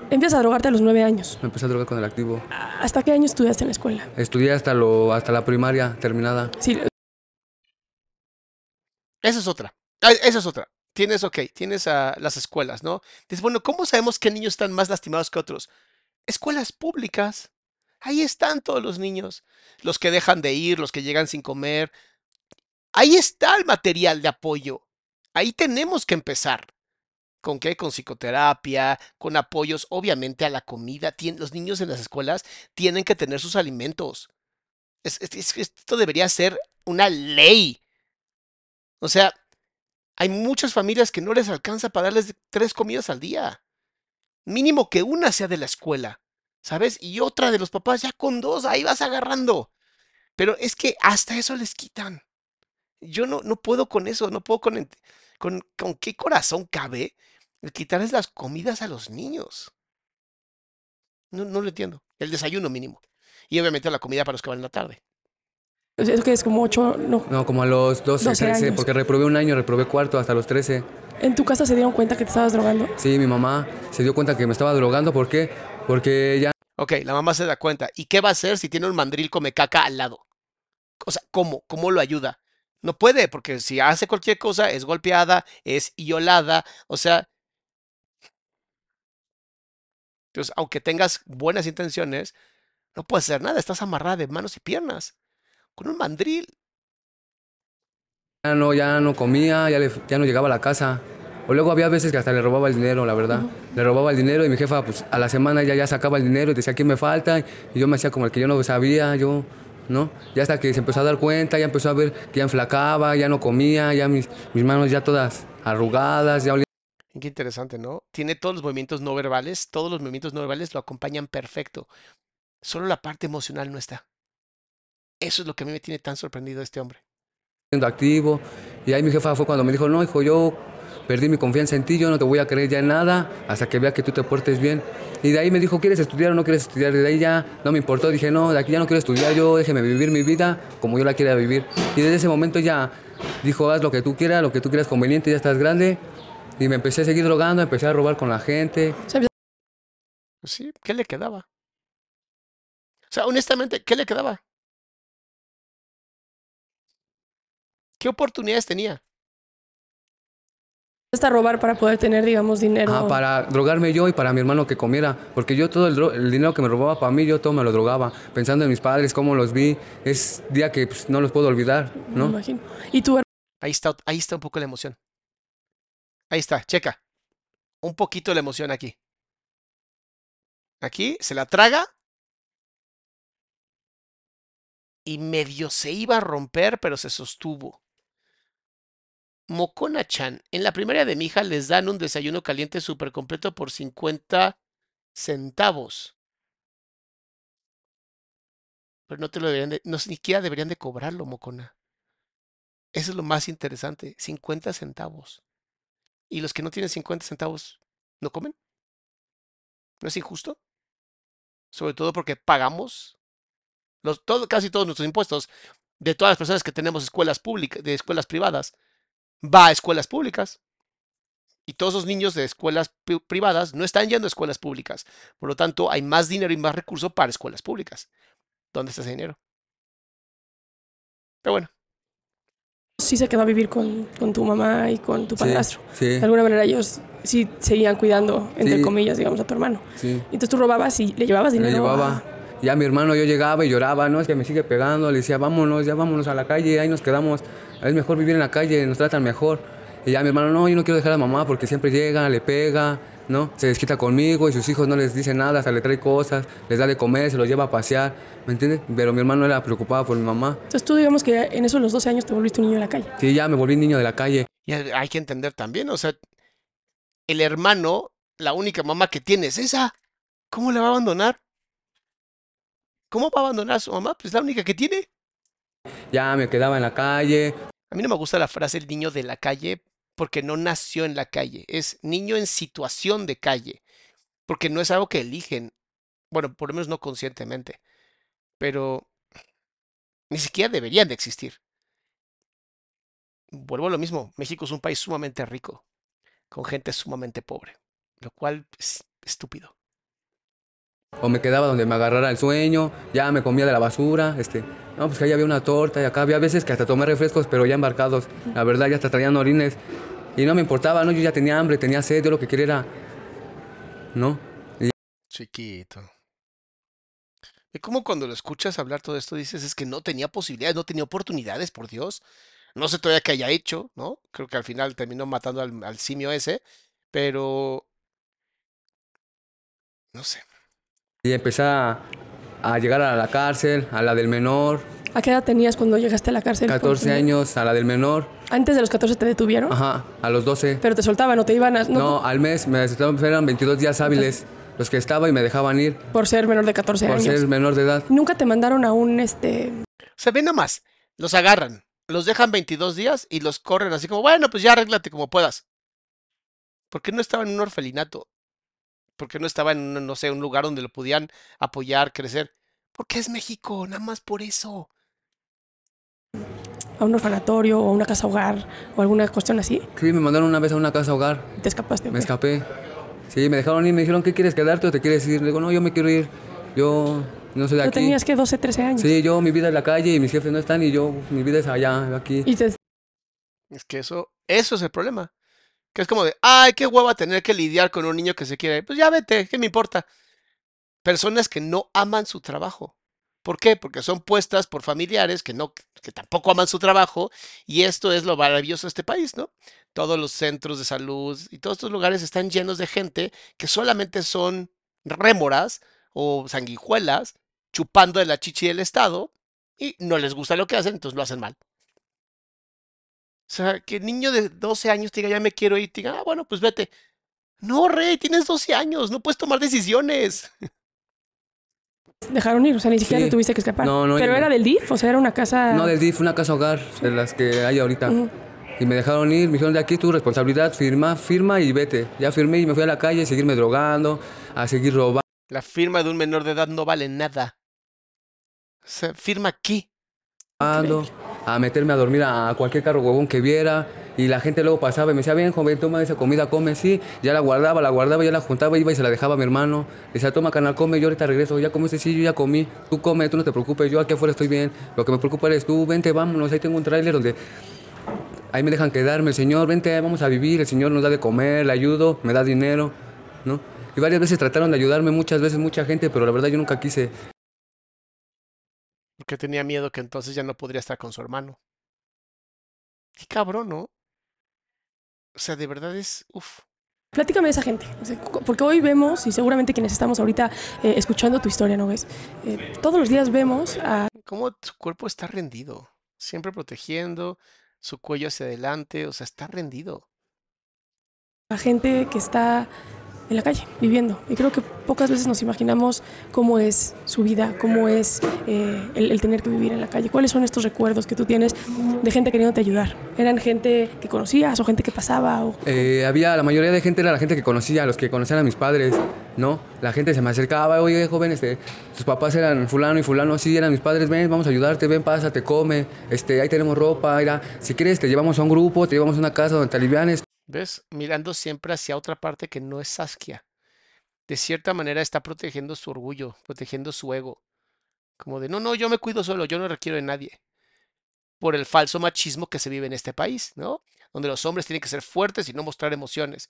S2: Empiezas a drogarte a los nueve años.
S3: me empecé a drogar con el activo.
S2: ¿Hasta qué año estudiaste en la escuela?
S3: Estudié hasta, lo, hasta la primaria terminada.
S2: Sí,
S1: Esa es otra. Esa es otra. Tienes, ok, tienes a las escuelas, ¿no? Dices, bueno, ¿cómo sabemos qué niños están más lastimados que otros? Escuelas públicas. Ahí están todos los niños. Los que dejan de ir, los que llegan sin comer. Ahí está el material de apoyo. Ahí tenemos que empezar. ¿Con qué? Con psicoterapia, con apoyos, obviamente, a la comida. Los niños en las escuelas tienen que tener sus alimentos. Es- es- es- esto debería ser una ley. O sea, hay muchas familias que no les alcanza para darles tres comidas al día. Mínimo que una sea de la escuela, ¿sabes? Y otra de los papás, ya con dos, ahí vas agarrando. Pero es que hasta eso les quitan. Yo no, no puedo con eso, no puedo con, con, con qué corazón cabe quitarles las comidas a los niños. No, no lo entiendo. El desayuno mínimo. Y obviamente la comida para los que van en la tarde.
S2: Es que es como ocho, no.
S3: No, como a los 12,
S2: 12
S3: 13,
S2: años.
S3: porque reprobé un año, reprobé cuarto hasta los 13.
S2: ¿En tu casa se dieron cuenta que te estabas drogando?
S3: Sí, mi mamá se dio cuenta que me estaba drogando. ¿Por qué? Porque ya
S1: Ok, la mamá se da cuenta. ¿Y qué va a hacer si tiene un mandril come caca al lado? O sea, ¿cómo? ¿Cómo lo ayuda? No puede, porque si hace cualquier cosa es golpeada, es violada, o sea... Entonces, aunque tengas buenas intenciones, no puedes hacer nada, estás amarrada de manos y piernas. Con un mandril.
S3: Ya no, ya no comía, ya, le- ya no llegaba a la casa. O luego había veces que hasta le robaba el dinero, la verdad. Le robaba el dinero y mi jefa, pues a la semana ya, ya sacaba el dinero y decía, ¿qué me falta? Y yo me hacía como el que yo no sabía, yo, ¿no? Ya hasta que se empezó a dar cuenta, ya empezó a ver que ya enflacaba, ya no comía, ya mis, mis manos ya todas arrugadas, ya olía.
S1: Qué interesante, ¿no? Tiene todos los movimientos no verbales, todos los movimientos no verbales lo acompañan perfecto. Solo la parte emocional no está. Eso es lo que a mí me tiene tan sorprendido este hombre.
S3: siendo activo. Y ahí mi jefa fue cuando me dijo, no, hijo, yo perdí mi confianza en ti, yo no te voy a creer ya en nada hasta que vea que tú te portes bien. Y de ahí me dijo, ¿quieres estudiar o no quieres estudiar? Y de ahí ya no me importó, dije, no, de aquí ya no quiero estudiar, yo déjeme vivir mi vida como yo la quiera vivir. Y desde ese momento ya dijo, haz lo que tú quieras, lo que tú quieras conveniente, ya estás grande. Y me empecé a seguir drogando, empecé a robar con la gente.
S1: Sí, ¿qué le quedaba? O sea, honestamente, ¿qué le quedaba? ¿Qué oportunidades tenía?
S2: empezaste a robar para poder tener, digamos, dinero.
S3: Ah, para drogarme yo y para mi hermano que comiera, porque yo todo el, dinero que me robaba para mí, yo todo me lo drogaba, pensando en mis padres, cómo los vi, es día que pues, no los puedo olvidar,
S2: Me
S3: ¿no?
S2: imagino. Y tu
S1: Ahí está, ahí está un poco la emoción. Ahí está, checa. Un poquito la emoción aquí. Aquí se la traga. Y medio se iba a romper, pero se sostuvo. Mocona-chan, en la primaria de mi hija les dan un desayuno caliente súper completo por 50 centavos. Pero no te lo deberían de, ni siquiera deberían de cobrarlo, Mocona. Eso es lo más interesante, 50 centavos. ¿Y los que no tienen 50 centavos no comen? ¿No es injusto? Sobre todo porque pagamos casi todos nuestros impuestos de todas las personas que tenemos escuelas públicas, de escuelas privadas, va a escuelas públicas. Y todos los niños de escuelas pri- privadas no están yendo a escuelas públicas. Por lo tanto, hay más dinero y más recursos para escuelas públicas. ¿Dónde está ese dinero? Pero bueno,
S2: sí se quedó a vivir con, con tu mamá y con tu padrastro.
S3: sí,
S2: De alguna manera ellos sí seguían cuidando, entre
S3: Sí.
S2: comillas, digamos, a tu hermano.
S3: sí.
S2: Y entonces tú robabas y le llevabas dinero.
S3: Le llevaba.
S2: a-
S3: Ya mi hermano, yo llegaba y lloraba, no, es que me sigue pegando, le decía, vámonos, ya vámonos a la calle, ahí nos quedamos, es mejor vivir en la calle, nos tratan mejor. Y ya mi hermano, no, yo no quiero dejar a mamá porque siempre llega, le pega, ¿no? Se desquita conmigo y sus hijos no les dice nada, hasta le trae cosas, les da de comer, se los lleva a pasear, ¿me entiendes? Pero mi hermano era preocupado por mi mamá.
S2: Entonces tú digamos que en esos los 12 años te volviste un niño de la calle.
S3: Sí, ya me volví niño de la calle.
S1: Y hay que entender también, o sea, el hermano, la única mamá que tiene es esa. ¿Cómo le va a abandonar? ¿Cómo va a abandonar a su mamá? Pues la única que tiene.
S3: Ya me quedaba en la calle.
S1: A mí no me gusta la frase el niño de la calle porque no nació en la calle, es niño en situación de calle, porque no es algo que eligen, bueno, por lo menos no conscientemente, pero ni siquiera deberían de existir. Vuelvo a lo mismo, México es un país sumamente rico, con gente sumamente pobre, lo cual es estúpido.
S3: O me quedaba donde me agarrara el sueño, ya me comía de la basura, este, no, pues que ahí había una torta y acá había veces que hasta tomé refrescos, pero ya embarcados, la verdad ya hasta traían orines y no me importaba, no, yo ya tenía hambre, tenía sed, yo lo que quería era, ¿no?
S1: Chiquito. Y como cuando lo escuchas hablar todo esto dices, es que no tenía posibilidades, no tenía oportunidades, por Dios. No sé todavía qué haya hecho, ¿no? Creo que al final terminó matando al, al simio ese, pero... No sé.
S3: Y empecé a, a llegar a la cárcel, a la del menor,
S2: ¿A qué edad tenías cuando llegaste a la cárcel?
S3: 14 años, a la del menor.
S2: ¿Antes de los 14 te detuvieron?
S3: Ajá, a los 12.
S2: Pero te soltaban o te iban a...
S3: No, al mes, me eran 22 días hábiles los que estaba y me dejaban ir.
S2: Por ser menor de 14
S3: por
S2: años.
S3: ser menor de edad.
S2: Nunca te mandaron a un, este...
S1: O sea, ven nomás, los agarran, los dejan 22 días y los corren así como, bueno, pues ya arréglate como puedas. ¿Por qué no estaba en un orfelinato? ¿Por qué no estaba en, no sé, un lugar donde lo pudieran apoyar, crecer? Porque es México, nada más por eso.
S2: a un orfanatorio o a una casa hogar o alguna cuestión así?
S3: Sí, me mandaron una vez a una casa hogar.
S2: ¿Te escapaste?
S3: Me
S2: qué?
S3: escapé. Sí, me dejaron ir, me dijeron, ¿qué quieres quedarte o te quieres ir? Le digo, no, yo me quiero ir. Yo no soy de
S2: Tú
S3: aquí.
S2: tenías que 12, 13 años.
S3: Sí, yo, mi vida es la calle y mis jefes no están y yo, mi vida es allá, aquí.
S2: Y te,
S1: Es que eso, eso es el problema. Que es como de, ay, qué hueva tener que lidiar con un niño que se quiere. ir". Pues ya vete, ¿qué me importa? Personas que no aman su trabajo. ¿Por qué? Porque son puestas por familiares que no, que tampoco aman su trabajo, y esto es lo maravilloso de este país, ¿no? Todos los centros de salud y todos estos lugares están llenos de gente que solamente son rémoras o sanguijuelas chupando de la chichi del Estado y no les gusta lo que hacen, entonces lo hacen mal. O sea, que el niño de 12 años te diga, ya me quiero ir, te diga, ah, bueno, pues vete. No, rey, tienes 12 años, no puedes tomar decisiones.
S2: dejaron ir, o sea, ni siquiera
S3: Sí.
S2: te tuviste que escapar.
S3: No, no,
S2: Pero era del DIF, o sea, era una casa...
S3: No, del DIF, una casa hogar, de las que hay ahorita. Y me dejaron ir, me dijeron, de aquí es tu responsabilidad, firma, firma y vete. Ya firmé y me fui a la calle a seguirme drogando, a seguir robando.
S1: La firma de un menor de edad no vale nada. O sea, firma aquí.
S3: A meterme a dormir a cualquier carro huevón que viera. Y la gente luego pasaba y me decía, bien, joven, toma esa comida, come, sí. Ya la guardaba, la guardaba, ya la juntaba, iba y se la dejaba a mi hermano. Le decía, toma, canal, come, yo ahorita regreso. Ya comiste, sí, yo ya comí. Tú come, tú no te preocupes, yo aquí afuera estoy bien. Lo que me preocupa eres tú, vente, vámonos. Ahí tengo un tráiler donde ahí me dejan quedarme. El señor, vente, vamos a vivir. El señor nos da de comer, le ayudo, me da dinero, ¿no? Y varias veces trataron de ayudarme, muchas veces, mucha gente, pero la verdad yo nunca quise.
S1: Porque tenía miedo que entonces ya no podría estar con su hermano. Qué cabrón, ¿no? O sea, de verdad es. Uf.
S2: Platícame de esa gente, porque hoy vemos, y seguramente quienes estamos ahorita eh, escuchando tu historia, ¿no ves? Eh, todos los días vemos a
S1: Cómo su cuerpo está rendido. Siempre protegiendo, su cuello hacia adelante. O sea, está rendido.
S2: a gente que está en la calle, viviendo. Y creo que pocas veces nos imaginamos cómo es su vida, cómo es eh, el, tener que vivir en la calle. ¿Cuáles son estos recuerdos que tú tienes de gente queriéndote ayudar? ¿Eran gente que conocías o gente que pasaba?
S3: Eh, había, la mayoría de gente era la gente que conocía, los que conocían a mis padres, ¿no? La gente se me acercaba, oye, joven, este, tus papás eran fulano y fulano, sí, eran mis padres, ven, vamos a ayudarte, ven, pásate, come, este, ahí tenemos ropa, si quieres te llevamos a un grupo, te llevamos a una casa donde te alivianes.
S1: ¿Ves? Mirando siempre hacia otra parte que no es Saskia. De cierta manera está protegiendo su orgullo, protegiendo su ego. Como de, no, no, yo me cuido solo, yo no requiero de nadie. Por el falso machismo que se vive en este país, ¿no? Donde los hombres tienen que ser fuertes y no mostrar emociones.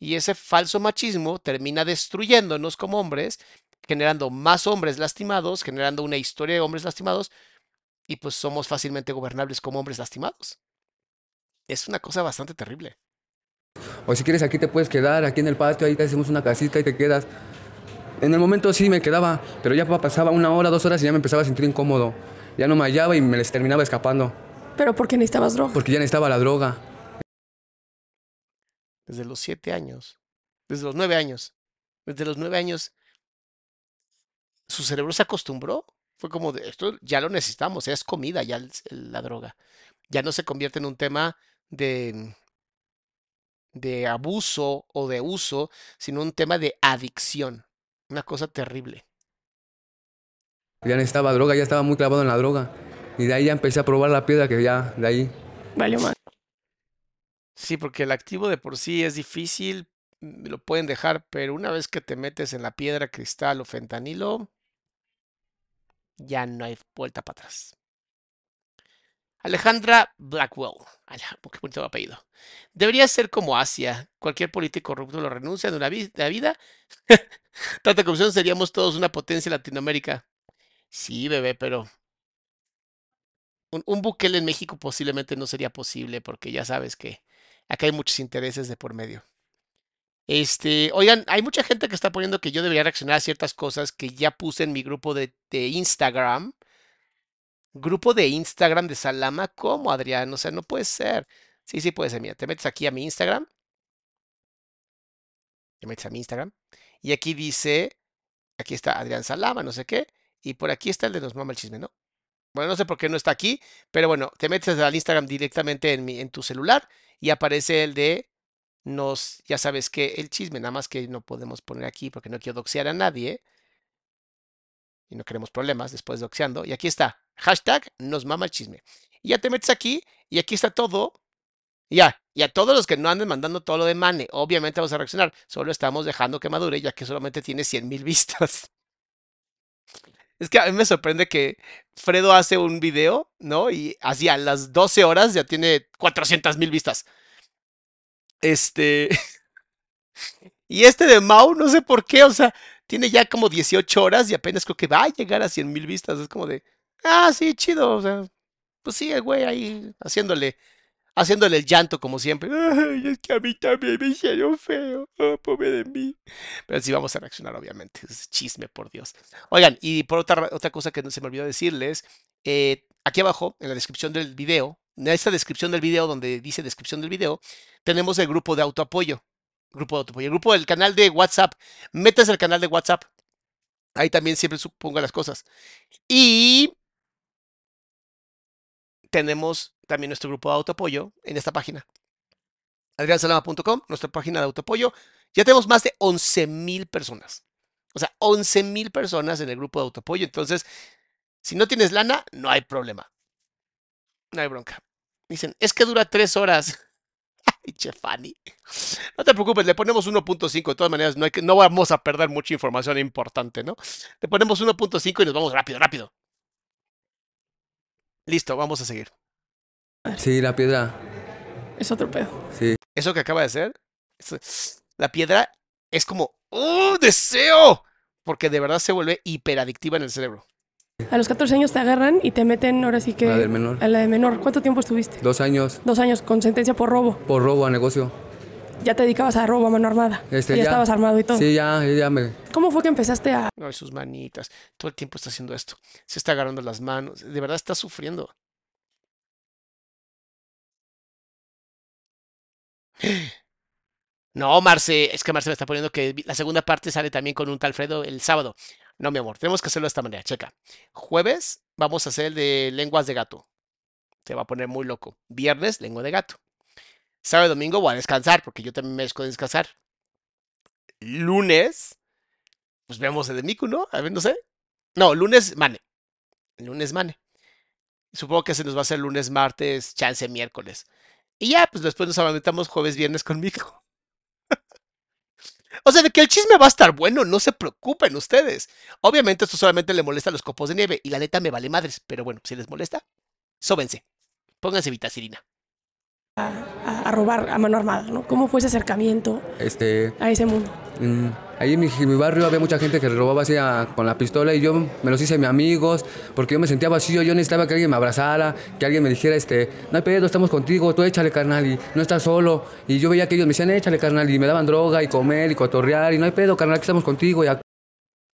S1: Y ese falso machismo termina destruyéndonos como hombres, generando más hombres lastimados, generando una historia de hombres lastimados, y pues somos fácilmente gobernables como hombres lastimados. Es una cosa bastante terrible.
S3: O si quieres aquí te puedes quedar, aquí en el patio, ahí te hacemos una casita y te quedas. En el momento sí me quedaba, pero ya pasaba una hora, dos horas y ya me empezaba a sentir incómodo. Ya no me hallaba y me les terminaba escapando.
S2: ¿Pero por qué necesitabas droga?
S3: Porque ya necesitaba la droga.
S1: Desde los siete años, desde los nueve años, desde los nueve años, su cerebro se acostumbró. Fue como de esto ya lo necesitamos, es comida ya la droga. Ya no se convierte en un tema de, de abuso o de uso, sino un tema de adicción. Una cosa terrible.
S3: Ya necesitaba droga, ya estaba muy clavado en la droga. Y de ahí ya empecé a probar la piedra que ya, de ahí.
S2: Vale, mal.
S1: Sí, porque el activo de por sí es difícil, mm, lo pueden dejar, pero una vez que te metes en la piedra, cristal o fentanilo, ya no hay vuelta para atrás. Alejandra Blackwell. Qué bonito apellido. Debería ser como Asia. Cualquier político corrupto lo renuncia de una vida. Tanta corrupción seríamos todos una potencia en Latinoamérica. Sí, bebé, pero un, un buquel en México posiblemente no sería posible porque ya sabes que acá hay muchos intereses de por medio. Este, oigan, hay mucha gente que está poniendo que yo debería reaccionar a ciertas cosas que ya puse en mi grupo de, de Instagram. Grupo de Instagram de Salama, ¿cómo, Adrián? O sea, no puede ser. Sí, sí puede ser. Mira, te metes aquí a mi Instagram. Te metes a mi Instagram. Y aquí dice, aquí está Adrián Salama, no sé qué. Y por aquí está el de Nos Mama el Chisme, ¿no? Bueno, no sé por qué no está aquí, pero bueno, te metes al Instagram directamente en, mi, en tu celular y aparece el de Nos, ya sabes que el chisme, nada más que no podemos poner aquí porque no quiero doxear a nadie y no queremos problemas después de doxeando. Y aquí está, hashtag Nos Mama el Chisme. Y ya te metes aquí y aquí está todo. Ya, y a todos los que no anden mandando todo lo de Mane, obviamente vamos a reaccionar. Solo estamos dejando que madure ya que solamente tiene 100 mil vistas. Es que a mí me sorprende que Fredo hace un video, ¿no? Y así a las 12 horas ya tiene 400 mil vistas. Este. y este de Mau, no sé por qué, o sea, tiene ya como 18 horas y apenas creo que va a llegar a 100 mil vistas. Es como de, ah, sí, chido, o sea, pues sí, el güey ahí haciéndole haciéndole el llanto como siempre. Es que a mí también me hicieron feo. Oh, pobre mí. Pero sí vamos a reaccionar, obviamente. Es chisme, por Dios. Oigan, y por otra, otra cosa que no se me olvidó decirles, eh, aquí abajo, en la descripción del video, en esta descripción del video, donde dice descripción del video, tenemos el grupo de autoapoyo. Grupo de autoapoyo. El grupo del canal de WhatsApp. Metas el canal de WhatsApp. Ahí también siempre supongo las cosas. Y tenemos también nuestro grupo de autoapoyo en esta página. adriansalama.com, nuestra página de autoapoyo. Ya tenemos más de 11.000 personas. O sea, 11.000 personas en el grupo de autoapoyo. Entonces, si no tienes lana, no hay problema. No hay bronca. Dicen, es que dura tres horas. Ay, Chefani. No te preocupes, le ponemos 1.5. De todas maneras, no, que, no vamos a perder mucha información importante, ¿no? Le ponemos 1.5 y nos vamos rápido, rápido. Listo, vamos a seguir.
S3: Sí, la piedra.
S2: Es otro pedo.
S3: Sí.
S1: Eso que acaba de hacer, la piedra es como, ¡oh, deseo! Porque de verdad se vuelve hiperadictiva en el cerebro.
S2: A los 14 años te agarran y te meten ahora sí que...
S3: A la del menor.
S2: A la de menor. ¿Cuánto tiempo estuviste?
S3: Dos años.
S2: Dos años con sentencia por robo.
S3: Por robo a negocio.
S2: Ya te dedicabas a robo a mano armada.
S3: Este,
S2: ya,
S3: ya.
S2: estabas armado y todo.
S3: Sí, ya, ya me...
S2: ¿Cómo fue que empezaste a...?
S1: Ay, sus manitas. Todo el tiempo está haciendo esto. Se está agarrando las manos. De verdad está sufriendo. No, Marce, es que Marce me está poniendo que la segunda parte sale también con un tal Fredo el sábado. No, mi amor, tenemos que hacerlo de esta manera. Checa. Jueves vamos a hacer el de lenguas de gato. Se va a poner muy loco. Viernes, lengua de gato. Sábado y domingo voy a descansar porque yo también me merezco descansar. Lunes, pues vemos el de Miku, ¿no? A ver, no sé. No, lunes, Mane. Lunes, Mane. Supongo que se nos va a hacer lunes, martes, chance, miércoles. Y ya, pues después nos aventamos jueves, viernes conmigo. o sea, de que el chisme va a estar bueno, no se preocupen ustedes. Obviamente esto solamente le molesta a los copos de nieve y la neta me vale madres, pero bueno, si les molesta, sóbense. Pónganse vitacilina.
S2: A, a robar a mano armada, ¿no? ¿Cómo fue ese acercamiento
S3: Este...
S2: a ese mundo?
S3: mm, ahí en mi, en mi barrio había mucha gente que robaba así a- con la pistola y yo me los hice mis amigos porque yo me sentía vacío, yo necesitaba que alguien me abrazara, que alguien me dijera, este, no hay pedo, estamos contigo, tú échale carnal y no estás solo. Y yo veía que ellos me decían, échale carnal y me daban droga y comer y cotorrear y no hay pedo, carnal, aquí estamos contigo. Y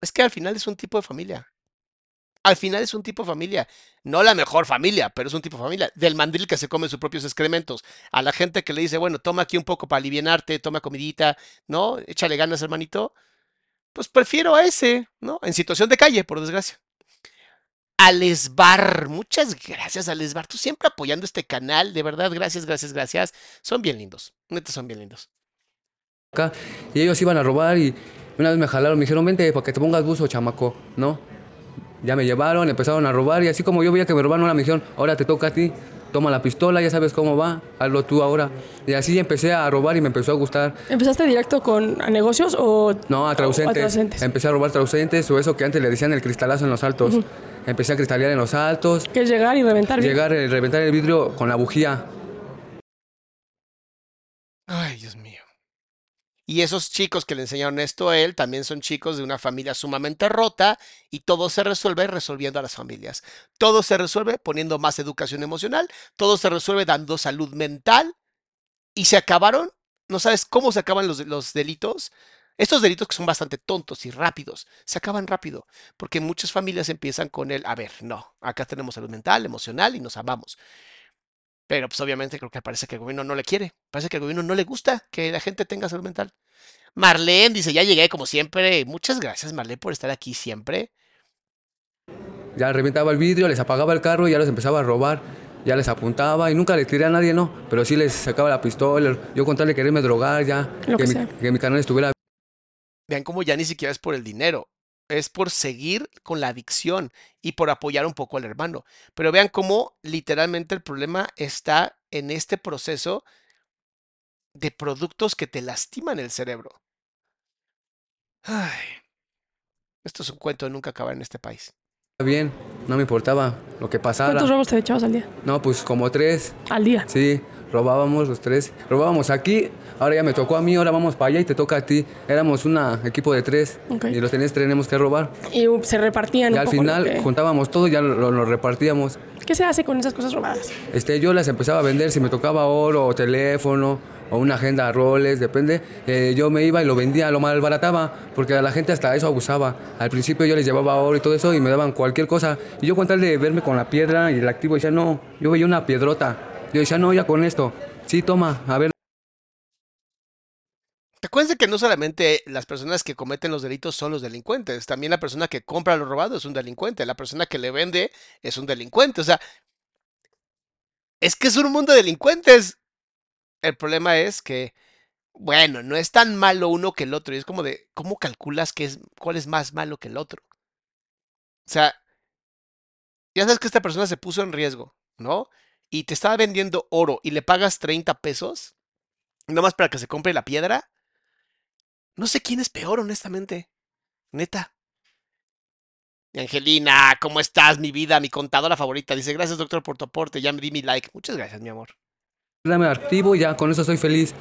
S1: Es que al final es un tipo de familia. Al final es un tipo de familia. No la mejor familia, pero es un tipo de familia. Del mandril que se come sus propios excrementos. A la gente que le dice, bueno, toma aquí un poco para alivianarte, toma comidita, ¿no? Échale ganas, hermanito. Pues prefiero a ese, ¿no? En situación de calle, por desgracia. Alesbar, muchas gracias, Alesbar. Tú siempre apoyando este canal, de verdad, gracias, gracias, gracias. Son bien lindos, neta, son bien lindos.
S3: y ellos iban a robar y una vez me jalaron, me dijeron, vente para que te pongas buzo, chamaco, ¿no? Ya me llevaron, empezaron a robar y así como yo veía que me robaron, ahora me dijeron, ahora te toca a ti, toma la pistola, ya sabes cómo va, hazlo tú ahora. Y así empecé a robar y me empezó a gustar.
S2: ¿Empezaste directo con a negocios o
S3: No, a traucentes? Empecé a robar traucentes o eso que antes le decían el cristalazo en los altos. Empecé a cristalear en los altos,
S2: Que es llegar y reventar
S3: llegar, eh, reventar el vidrio con la bujía.
S1: Ay, Dios mío. Y esos chicos que le enseñaron esto a él también son chicos de una familia sumamente rota y todo se resuelve resolviendo a las familias. Todo se resuelve poniendo más educación emocional, todo se resuelve dando salud mental y se acabaron. ¿No sabes cómo se acaban los, los delitos? Estos delitos que son bastante tontos y rápidos, se acaban rápido, porque muchas familias empiezan con el, a ver, no, acá tenemos salud mental, emocional y nos amamos. Pero pues obviamente creo que parece que el gobierno no le quiere. Parece que al gobierno no le gusta que la gente tenga salud mental. Marlene dice, ya llegué como siempre. Muchas gracias, Marlene, por estar aquí siempre.
S3: Ya reventaba el vidrio, les apagaba el carro y ya los empezaba a robar. Ya les apuntaba y nunca les tiré a nadie, no. Pero sí les sacaba la pistola. Yo con tal de quererme drogar ya.
S2: Que
S3: mi, que mi canal estuviera
S1: Vean cómo ya ni siquiera es por el dinero. Es por seguir con la adicción y por apoyar un poco al hermano. Pero vean cómo literalmente el problema está en este proceso de productos que te lastiman el cerebro. Ay, esto es un cuento de nunca acabar en este país.
S3: bien. No me importaba lo que pasara.
S2: ¿Cuántos robos te echabas al día?
S3: No, pues como tres.
S2: Al día.
S3: Sí, robábamos los tres. Robábamos aquí, ahora ya me tocó a mí, ahora vamos para allá y te toca a ti. Éramos un equipo de tres y los tenías tenemos que robar.
S2: Y uh, se repartían
S3: Y
S2: un
S3: al
S2: poco
S3: final
S2: que-
S3: juntábamos todo y ya lo, repartíamos.
S2: ¿Qué se hace con esas cosas robadas?
S3: Este, yo las empezaba a vender, si me tocaba oro o teléfono o una agenda roles, depende. eh, yo me iba y lo vendía, lo malbarataba, porque a la gente hasta eso abusaba. Al principio yo les llevaba oro y todo eso y me daban cualquier cosa. Y yo con tal de verme con la piedra y el activo decía, no, yo veía una piedrota. Yo decía, no, ya con esto. Sí, toma, a ver.
S1: ¿Te acuerdas de que no solamente las personas que cometen los delitos son los delincuentes? También la persona que compra lo robado es un delincuente. La persona que le vende es un delincuente. O sea, es que es un mundo de delincuentes. El problema es que, bueno, no es tan malo uno que el otro. Y es como de, ¿cómo calculas que es, cuál es más malo que el otro? O sea, ya sabes que esta persona se puso en riesgo, ¿no? Y te estaba vendiendo oro y le pagas 30 pesos, nomás para que se compre la piedra. No sé quién es peor, honestamente. Neta. Angelina, ¿cómo estás, mi vida? Mi contadora favorita. Dice, gracias, doctor, por tu aporte. Ya me di mi like. Muchas gracias, mi amor.
S3: Dame activo y ya con eso soy feliz.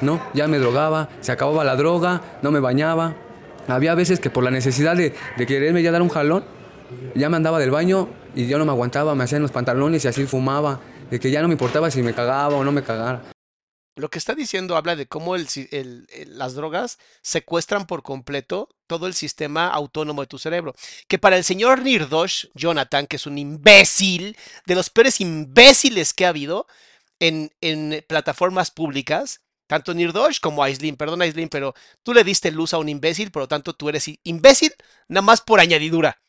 S3: ¿No? Ya me drogaba, se acababa la droga, no me bañaba. Había veces que por la necesidad de, de quererme ya dar un jalón, ya me andaba del baño y yo no me aguantaba, me hacían los pantalones y así fumaba. De que ya no me importaba si me cagaba o no me cagara.
S1: Lo que está diciendo habla de cómo el- las drogas secuestran por completo todo el sistema autónomo de tu cerebro. Que para el señor Nirdosh, Jonathan, que es un imbécil, de los peores imbéciles que ha habido en, plataformas públicas, tanto Nirdosh como Aislin, perdón Aislin, pero tú le diste luz a un imbécil, por lo tanto tú eres imbécil nada más por añadidura.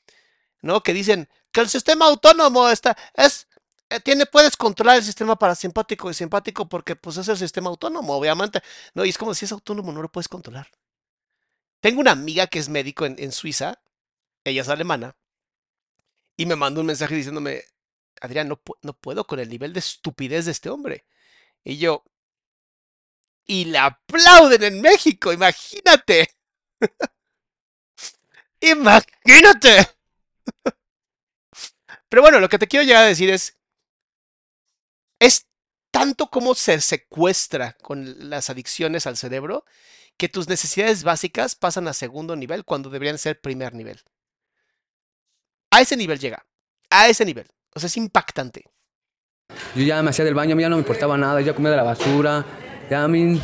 S1: ¿No? Que dicen que el sistema autónomo está, es, eh, tiene, puedes controlar el sistema parasimpático y simpático porque pues es el sistema autónomo, obviamente. No, y es como si es autónomo, no lo puedes controlar. Tengo una amiga que es médico en, Suiza, ella es alemana, y me mandó un mensaje diciéndome, Adrián, no, no puedo con el nivel de estupidez de este hombre. Y yo, y la aplauden en México, imagínate. imagínate. Pero bueno, lo que te quiero llegar a decir es, es tanto como se secuestra con las adicciones al cerebro que tus necesidades básicas pasan a segundo nivel cuando deberían ser primer nivel. A ese nivel llega. A ese nivel. O sea, es impactante.
S3: Yo ya me hacía del baño, a mí ya no me importaba nada, ya comía de la basura, ya a mí,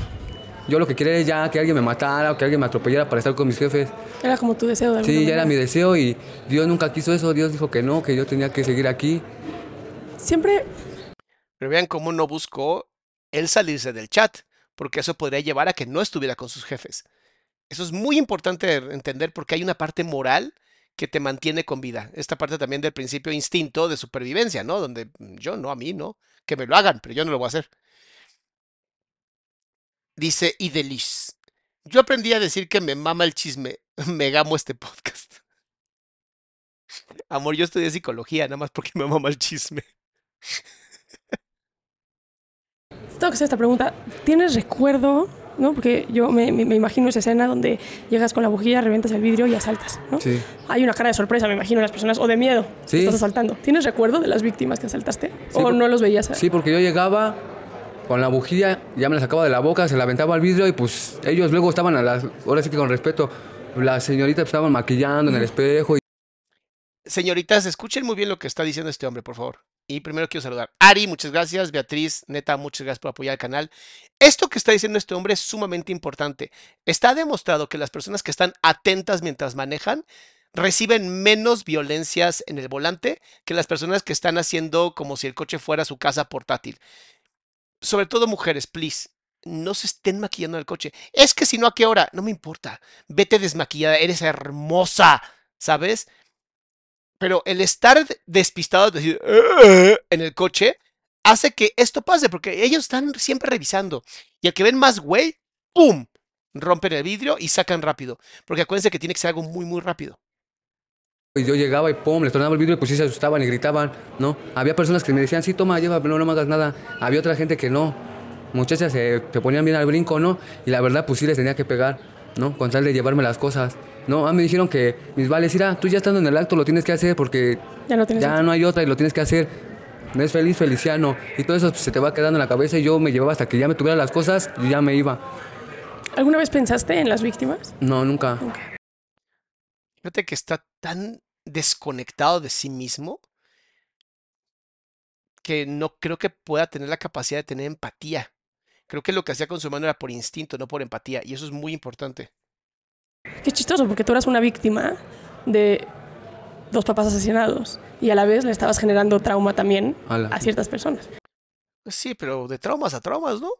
S3: yo lo que quería es ya que alguien me matara o que alguien me atropellara para estar con mis jefes.
S2: Era como tu deseo de
S3: Sí, ya
S2: manera.
S3: era mi deseo y Dios nunca quiso eso, Dios dijo que no, que yo tenía que seguir aquí.
S2: Siempre
S1: Pero vean cómo no buscó él salirse del chat, porque eso podría llevar a que no estuviera con sus jefes. Eso es muy importante entender porque hay una parte moral que te mantiene con vida. Esta parte también del principio instinto de supervivencia, ¿no? Donde mm, yo no, a mí no, que me lo hagan, pero yo no lo voy a hacer. Dice Idelish. Yo aprendí a decir que me mama el chisme. Me gamo este podcast. Amor, yo estudié psicología, nada más porque me mama el chisme.
S2: tengo que hacer esta pregunta. ¿Tienes recuerdo, no? Porque yo me, imagino esa escena donde llegas con la bujía, revientas el vidrio y asaltas, ¿no?
S3: Sí.
S2: Hay una cara de sorpresa, me imagino, en las personas, o de miedo.
S3: Sí.
S2: Estás asaltando. ¿Tienes recuerdo de las víctimas que asaltaste?
S3: Sí,
S2: ¿O
S3: por-
S2: no los veías?
S3: Sí, porque yo llegaba con la bujía, ya me la sacaba de la boca, se la aventaba al vidrio y pues ellos luego estaban a las, ahora sí que con respeto, las señoritas estaban maquillando en el espejo y
S1: Señoritas, escuchen muy bien lo que está diciendo este hombre, por favor. Y primero quiero saludar. Ari, muchas gracias. Beatriz, neta, muchas gracias por apoyar el canal. Esto que está diciendo este hombre es sumamente importante. Está demostrado que las personas que están atentas mientras manejan reciben menos violencias en el volante que las personas que están haciendo como si el coche fuera su casa portátil. Sobre todo mujeres, please. No se estén maquillando el coche. Es que si no, ¿a qué hora? No me importa. Vete desmaquillada, eres hermosa, ¿sabes? Pero el estar de- despistado, es decir, "Eh", en el coche, hace que esto pase, porque ellos están siempre revisando. Y el que ven más güey, ¡pum! Rompen el vidrio y sacan rápido. Porque acuérdense que tiene que ser algo muy, muy rápido.
S3: y yo llegaba y pum, les tornaba el vidrio y pues sí se asustaban y gritaban, ¿no? Había personas que me decían, sí, toma, lleva, pero no me hagas nada. Había otra gente que no. Muchachas se, se ponían bien al brinco, ¿no? Y la verdad, pues sí les tenía que pegar, ¿no? Con tal de llevarme las cosas. No, a mí me dijeron que mis vales, mira, tú ya estando en el acto lo tienes que hacer porque
S2: Ya no
S3: ya hay otra y lo tienes que hacer. No es feliz, Feliciano. Y todo eso pues, se te va quedando en la cabeza y yo me llevaba hasta que ya me tuviera las cosas y ya me iba.
S2: ¿Alguna vez pensaste en las víctimas?
S3: No, nunca.
S1: Fíjate que está tan desconectado de sí mismo que no creo que pueda tener la capacidad de tener empatía. Creo que lo que hacía con su hermano era por instinto, no por empatía. Y eso es muy importante.
S2: Qué chistoso, porque tú eras una víctima de dos papás asesinados y a la vez le estabas generando trauma también
S3: Ala.
S2: a ciertas personas.
S1: Pues Sí, pero de traumas a traumas, ¿no?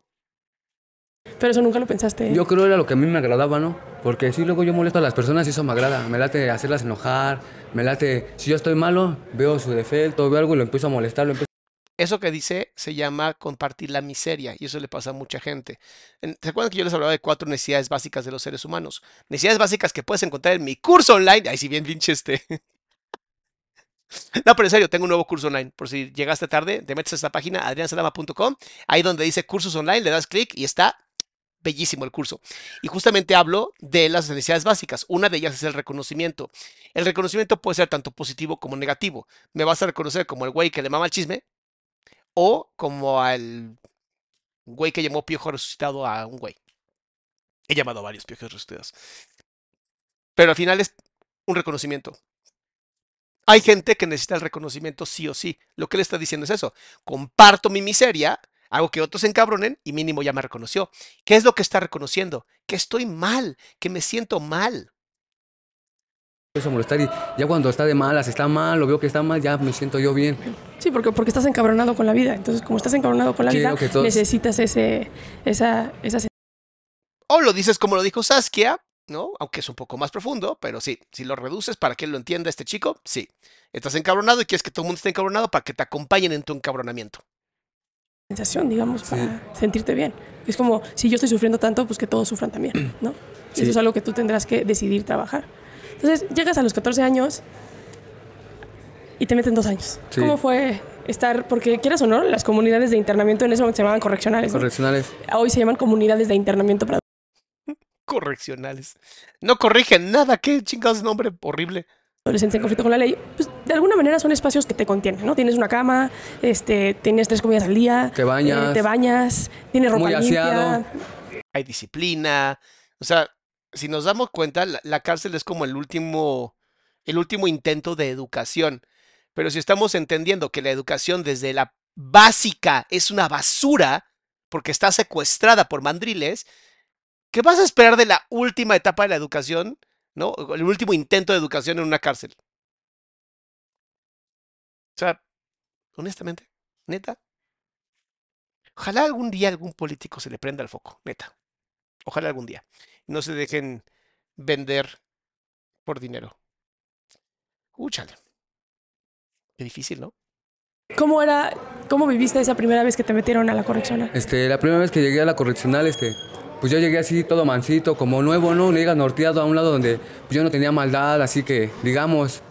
S2: Pero eso nunca lo pensaste.
S3: Yo creo era lo que a mí me agradaba, ¿no? Porque si luego yo molesto a las personas y eso me agrada. Me late hacerlas enojar, me late... Si yo estoy malo, veo su defecto, veo algo y lo empiezo a molestar, lo empiezo
S1: Eso que dice se llama compartir la miseria y eso le pasa a mucha gente. En- ¿Se acuerdan que yo les hablaba de cuatro necesidades básicas de los seres humanos? Necesidades básicas que puedes encontrar en mi curso online. Ay, si bien pinche este. No, pero en serio, tengo un nuevo curso online. Por si llegaste tarde, te metes a esta página, adriansalama.com. Ahí donde dice cursos online, le das clic y está bellísimo el curso. Y justamente hablo de las necesidades básicas. Una de ellas es el reconocimiento. El reconocimiento puede ser tanto positivo como negativo. Me vas a reconocer como el güey que le mama el chisme o como al güey que llamó piojo resucitado a un güey. He llamado a varios piojos resucitados. Pero al final es un reconocimiento. Hay gente que necesita el reconocimiento sí o sí. Lo que le está diciendo es eso. Comparto mi miseria, hago que otros se encabronen y mínimo ya me reconoció. ¿Qué es lo que está reconociendo? Que estoy mal, que me siento mal.
S3: A molestar y ya cuando está de malas, está mal, lo veo que está mal, ya me siento yo bien.
S2: Sí, porque, porque estás encabronado con la vida. Entonces, como estás encabronado con la
S3: Sí,
S2: vida,
S3: lo que todos-
S2: necesitas ese, esa, esa
S1: O lo dices como lo dijo Saskia, ¿no? Aunque es un poco más profundo, pero sí, si lo reduces para que él lo entienda este chico, sí. Estás encabronado y quieres que todo el mundo esté encabronado para que te acompañen en tu encabronamiento.
S2: sensación, digamos, para sentirte bien. Es como, si yo estoy sufriendo tanto, pues que todos sufran también, ¿no?
S3: Sí.
S2: Eso es algo que tú tendrás que decidir trabajar. Entonces, llegas a los 14 años y te meten dos años.
S3: Sí.
S2: ¿Cómo fue estar, porque quieras o no, las comunidades de internamiento en ese momento se llamaban correccionales, ¿no?
S3: Correccionales.
S2: Hoy se llaman comunidades de internamiento para
S1: Correccionales. No corrigen nada, qué chingados nombre horrible.
S2: adolescentes en conflicto con la ley, pues de alguna manera son espacios que te contienen, ¿no? Tienes una cama, este, tienes tres comidas al día,
S3: Te bañas.
S2: eh, te bañas, tienes ropa
S3: Muy
S2: limpia,
S3: aseado.
S1: Hay disciplina, O sea, si nos damos cuenta, la, cárcel es como el último, el último intento de educación. Pero si estamos entendiendo que la educación desde la básica es una basura, porque está secuestrada por mandriles, ¿qué vas a esperar de la última etapa de la educación, ¿no? El último intento de educación en una cárcel. O sea, honestamente, neta. Ojalá algún día algún político se le prenda el foco, neta. Ojalá algún día. No se dejen vender por dinero. Úchale. Qué difícil, ¿no?
S2: ¿Cómo era, cómo viviste esa primera vez que te metieron a la correccional?
S3: Este, la primera vez que llegué a la correccional, este, pues yo llegué así todo mansito, como nuevo, ¿no? Llegas norteado a un lado donde pues yo no tenía maldad, así que, digamos,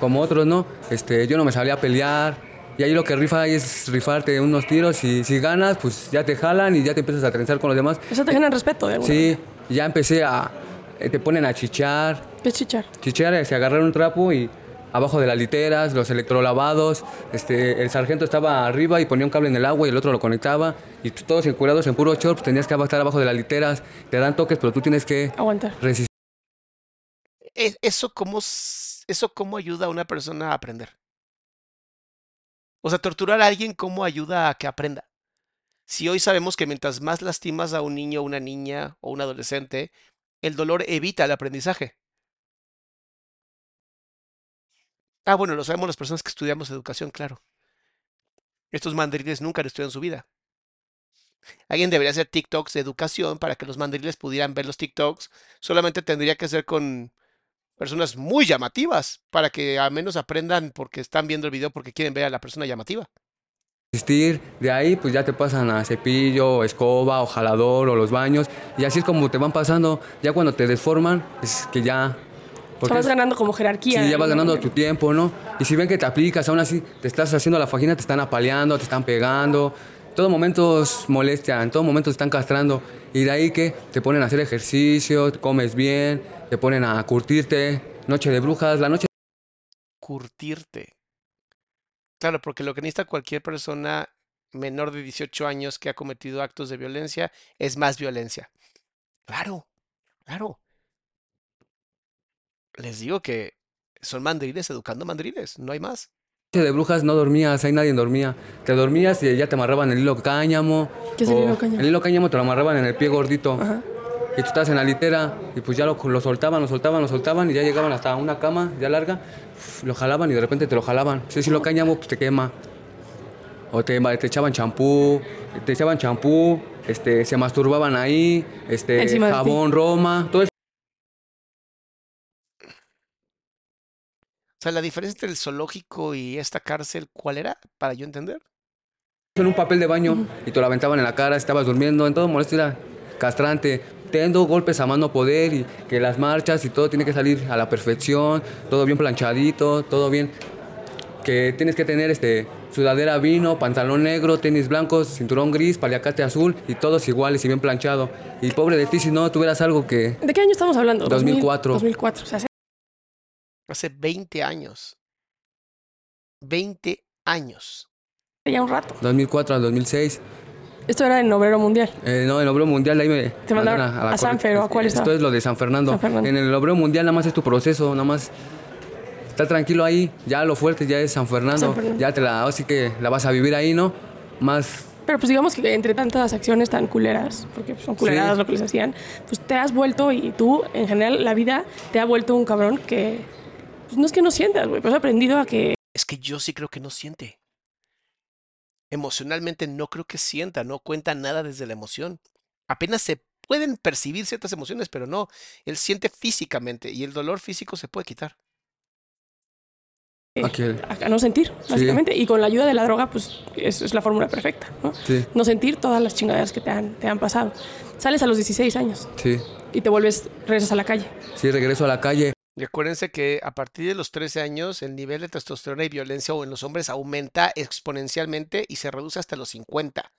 S3: como otros, ¿no? Este, yo no me salía a pelear. Y ahí lo que rifa es rifarte unos tiros y si ganas, pues ya te jalan y ya te empiezas a trenzar con los demás.
S2: Eso te genera respeto, de alguna
S3: Sí,
S2: manera.
S3: Ya empecé a, eh, te ponen a chichar,
S2: ¿Qué es chichar?
S3: chichar, se agarrar un trapo y abajo de las literas, los electrolavados, este, el sargento estaba arriba y ponía un cable en el agua y el otro lo conectaba y tú- todos encurados en puro short, pues tenías que estar abajo de las literas, te dan toques, pero tú tienes que
S2: Aguantar.
S3: resistir.
S1: ¿Eso cómo, ¿Eso cómo ayuda a una persona a aprender? O sea, torturar a alguien, ¿cómo ayuda a que aprenda? Si hoy sabemos que mientras más lastimas a un niño, una niña o un adolescente, el dolor evita el aprendizaje. Ah, bueno, lo sabemos las personas que estudiamos educación, claro. Estos mandriles nunca han estudiado en su vida. Alguien debería hacer TikToks de educación para que los mandriles pudieran ver los TikToks. Solamente tendría que ser con personas muy llamativas para que al menos aprendan porque están viendo el video porque quieren ver a la persona llamativa.
S3: De ahí, pues ya te pasan a cepillo, escoba, o jalador, o los baños. Y así es como te van pasando. Ya cuando te deforman, es que ya. Porque
S2: vas ganando como jerarquía.
S3: Sí, ya vas ganando tu tiempo, ¿no? Y si ven que te aplicas, aún así te estás haciendo la fajina, te están apaleando, te están pegando. Todo momento es molestia, en todo momento te están castrando. Y de ahí que te ponen a hacer ejercicio, comes bien, te ponen a curtirte. Noche de brujas, la noche
S1: Curtirte. Claro, porque lo que necesita cualquier persona menor de 18 años que ha cometido actos de violencia es más violencia. Claro, claro. Les digo que son mandriles educando mandriles, no hay más.
S3: de brujas no dormías, ahí nadie dormía. Te dormías y ya te amarraban el hilo cáñamo.
S2: ¿Qué es el hilo cáñamo?
S3: El hilo cáñamo te lo amarraban en el pie gordito.
S2: Ajá.
S3: Y tú estás en la litera y pues ya lo, lo soltaban, lo soltaban, lo soltaban y ya llegaban hasta una cama ya larga, lo jalaban y de repente te lo jalaban. Si si lo cáñamo, pues te quema. O te, te echaban champú, te echaban champú, este, se masturbaban ahí, este,
S2: Encima
S3: jabón, Roma, todo eso
S1: O sea, la diferencia entre el zoológico y esta cárcel, ¿cuál era? Para yo entender.
S3: en un papel de baño y te lo aventaban en la cara, estabas durmiendo, en todo molesto era castrante. Tendo golpes a mano poder y que las marchas y todo tiene que salir a la perfección, todo bien planchadito, todo bien. Que tienes que tener este sudadera vino, pantalón negro, tenis blancos, cinturón gris, paliacate azul y todos iguales y bien planchado. Y pobre de ti si no tuvieras algo que
S2: ¿De qué año estamos hablando?
S3: 2004.
S2: 2004. O sea, hace
S1: Hace 20 años. 20 años.
S2: ya un rato.
S3: 2004 al 2006
S2: Esto era en Obrero Mundial.
S3: Eh, no, en el Obrero Mundial ahí me
S2: Te mandaron a
S3: la
S2: San Fer, ¿o a cuál
S3: Esto
S2: estaba?
S3: es lo de San Fernando.
S2: San Fernando.
S3: En el Obrero Mundial nada más es tu proceso, nada más está tranquilo ahí. Ya lo fuerte ya es San Fernando.
S2: San Fernando.
S3: Ya te la, así que la vas a vivir ahí, ¿no? Más
S2: Pero pues digamos que entre tantas acciones tan culeras, porque son culeradas
S3: Sí.
S2: lo que les hacían, pues te has vuelto y tú, en general, la vida te ha vuelto un cabrón que, pues no es que no sientas, güey, pero has aprendido a que
S1: Es que yo sí creo que no siente. Emocionalmente no creo que sienta, no cuenta nada desde la emoción. Apenas se pueden percibir ciertas emociones, pero no. Él siente físicamente y el dolor físico se puede quitar.
S3: aquel.
S2: a, a no sentir, básicamente. Y con la ayuda de la droga, pues eso es la fórmula perfecta, ¿no?
S3: Sí,
S2: No sentir todas las chingaderas que te han, te han pasado. Sales a los 16 años
S3: sí.
S2: y te vuelves, regresas a la calle.
S3: Sí, regreso a la calle.
S1: Y acuérdense que a partir de los 13 años el nivel de testosterona y violencia en los hombres aumenta exponencialmente y se reduce hasta los 50.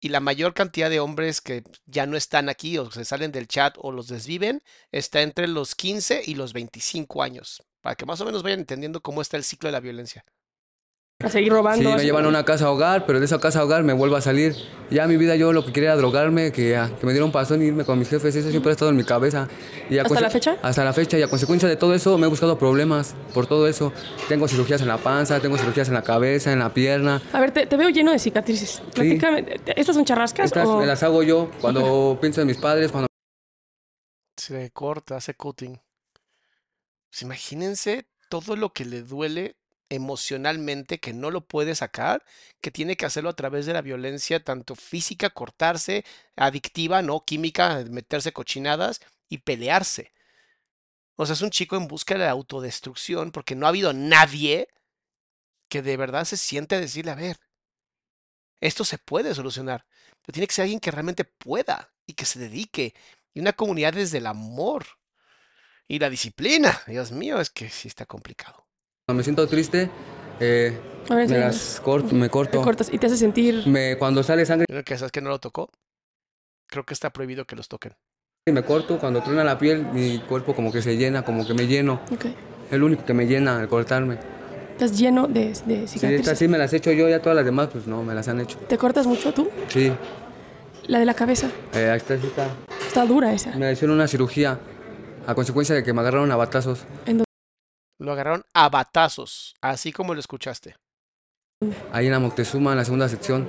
S1: Y la mayor cantidad de hombres que ya no están aquí o se salen del chat o los desviven está entre los 15 y los 25 años. Para que más o menos vayan entendiendo cómo está el ciclo de la violencia.
S2: A seguir robando.
S3: Sí,
S2: a
S3: me llevan a una casa hogar, pero de esa casa hogar me vuelvo a salir. Ya mi vida yo lo que quería era drogarme, que, que me dieron pasón y irme con mis jefes, eso siempre ha estado en mi cabeza. Y a
S2: ¿Hasta la fecha?
S3: Hasta la fecha, y a consecuencia de todo eso me he buscado problemas por todo eso. Tengo cirugías en la panza, tengo cirugías en la cabeza, en la pierna.
S2: A ver, te, te veo lleno de cicatrices. ¿te- ¿estas son charrascas
S3: Estas
S2: o...?
S3: me las hago yo cuando pienso en mis padres, cuando
S1: Se corta, hace cutting. Pues imagínense todo lo que le duele emocionalmente que no lo puede sacar, que tiene que hacerlo a través de la violencia, tanto física, cortarse, adictiva, no química, meterse cochinadas y pelearse. O sea, es un chico en busca de la autodestrucción porque no ha habido nadie que de verdad se siente a decirle, a ver, esto se puede solucionar, pero tiene que ser alguien que realmente pueda y que se dedique. Y una comunidad desde el amor y la disciplina. Dios mío, es que sí está complicado.
S3: Me siento triste, eh, me las corto, me
S2: Te
S3: corto.
S2: cortas y te hace sentir...
S3: Me, cuando sale sangre
S1: Creo que sabes que no lo tocó. Creo que está prohibido que los toquen.
S3: me corto, cuando truena la piel, mi cuerpo como que se llena, como que me lleno.
S2: Ok.
S3: Es lo único que me llena, el cortarme.
S2: Estás lleno de, de cicatrices.
S3: estas sí me las he hecho yo, ya todas las demás, pues no, me las han hecho.
S2: ¿Te cortas mucho tú?
S3: Sí,
S2: La de la cabeza.
S3: eh, ahí está, sí está.
S2: Está dura esa.
S3: Me hicieron una cirugía a consecuencia de que me agarraron a batazos.
S1: Lo agarraron a batazos, así como lo escuchaste.
S3: Ahí en la Moctezuma, en la segunda sección.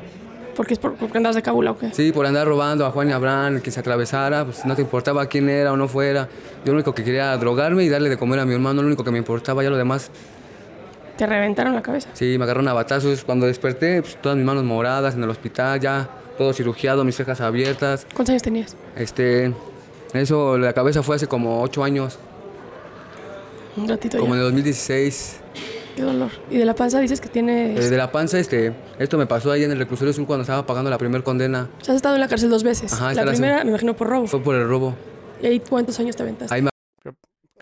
S2: Porque es por, porque andas de cabula o qué.
S3: Sí, por andar robando a Juan y Abraham, que se atravesara, pues no te importaba quién era o no fuera. Yo lo único que quería era drogarme y darle de comer a mi hermano, lo único que me importaba, ya lo demás.
S2: Te reventaron la cabeza.
S3: Sí, me agarraron a batazos. Cuando desperté, pues todas mis manos moradas en el hospital, ya todo cirugiado, mis cejas abiertas.
S2: ¿Cuántos años tenías?
S3: Este, eso, la cabeza fue hace como ocho años,
S2: Un ratito
S3: como en el 2016.
S2: Qué dolor. Y de la panza dices que tienes...
S3: Eh, de la panza, este, esto me pasó ahí en el reclusorio sur cuando estaba pagando la primera condena.
S2: O sea, has estado en la cárcel dos veces.
S3: Ajá,
S2: la primera, me imagino, por robo.
S3: Fue por el robo.
S2: ¿Y ahí cuántos años te aventaste?
S3: Ahí me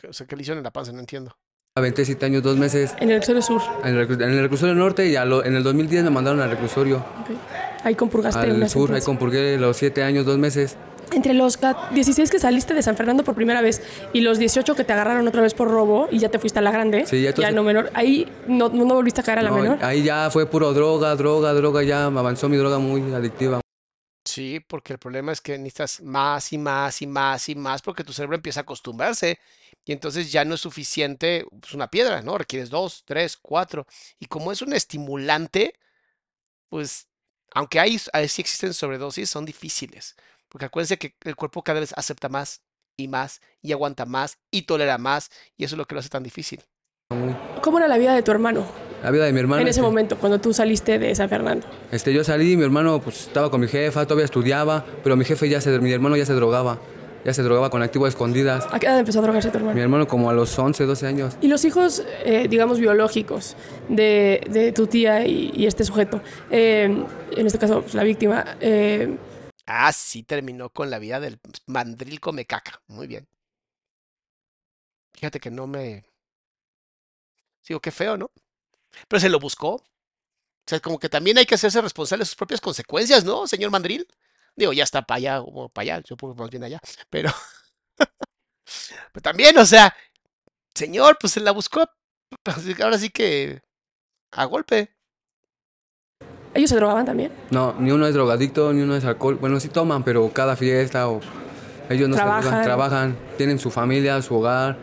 S1: O sea, ¿qué le hicieron en la panza? No entiendo.
S3: aventé siete años, dos meses
S2: En el reclusorio sur.
S3: en el, en el reclusorio norte y lo- en el 2010 me mandaron al reclusorio
S2: Ok. Ahí compurgaste
S3: al
S2: una
S3: sur. Ahí
S2: sentencia.
S3: compurgué los siete años, dos meses.
S2: Entre los ca- 16 que saliste de San Fernando por primera vez y los 18 que te agarraron otra vez por robo y ya te fuiste a la grande,
S3: Sí, ya entonces-
S2: no menor, ahí no, no volviste a caer a la
S3: No,
S2: menor.
S3: ahí ya fue puro droga, droga, droga, ya me avanzó mi droga muy adictiva.
S1: Sí, porque el problema es que necesitas más y más y más y más porque tu cerebro empieza a acostumbrarse y entonces ya no es suficiente pues, una piedra, ¿no? Requieres dos, tres, cuatro. Y como es un estimulante, pues aunque hay, sí existen sobredosis, son difíciles. Porque acuérdense que el cuerpo cada vez acepta más y más y aguanta más y tolera más y eso es lo que lo hace tan difícil.
S2: ¿Cómo era la vida de tu hermano
S3: La vida de mi hermano.
S2: en ese
S3: este,
S2: momento, cuando tú saliste de San Fernando?
S3: Este, yo salí, mi hermano pues estaba con mi jefa, todavía estudiaba, pero mi jefe ya se, mi hermano ya se drogaba, ya se drogaba con activo a escondidas.
S2: ¿A qué edad empezó a drogarse tu
S3: Mi
S2: hermano?
S3: hermano como a los 11, 12 años.
S2: Y los hijos, eh, digamos, biológicos de, de tu tía y, y este sujeto, eh, en este caso pues, la víctima, eh,
S1: Ah, sí, terminó con la vida del mandril come caca. Muy bien. Fíjate que no me. Digo, qué feo, ¿no? Pero se lo buscó. O sea, como que también hay que hacerse responsable de sus propias consecuencias, ¿no, señor mandril? Digo, ya está para allá, o para allá, yo pongo más bien allá. Pero. pero también, o sea, señor, pues se la buscó. pues, Ahora sí que. A golpe.
S2: Ellos se drogaban también.
S3: No, ni uno es drogadicto, ni uno es alcohol. Bueno, sí toman, pero cada fiesta o ellos no se
S2: Trabajan.
S3: drogan, trabajan, tienen su familia, su hogar,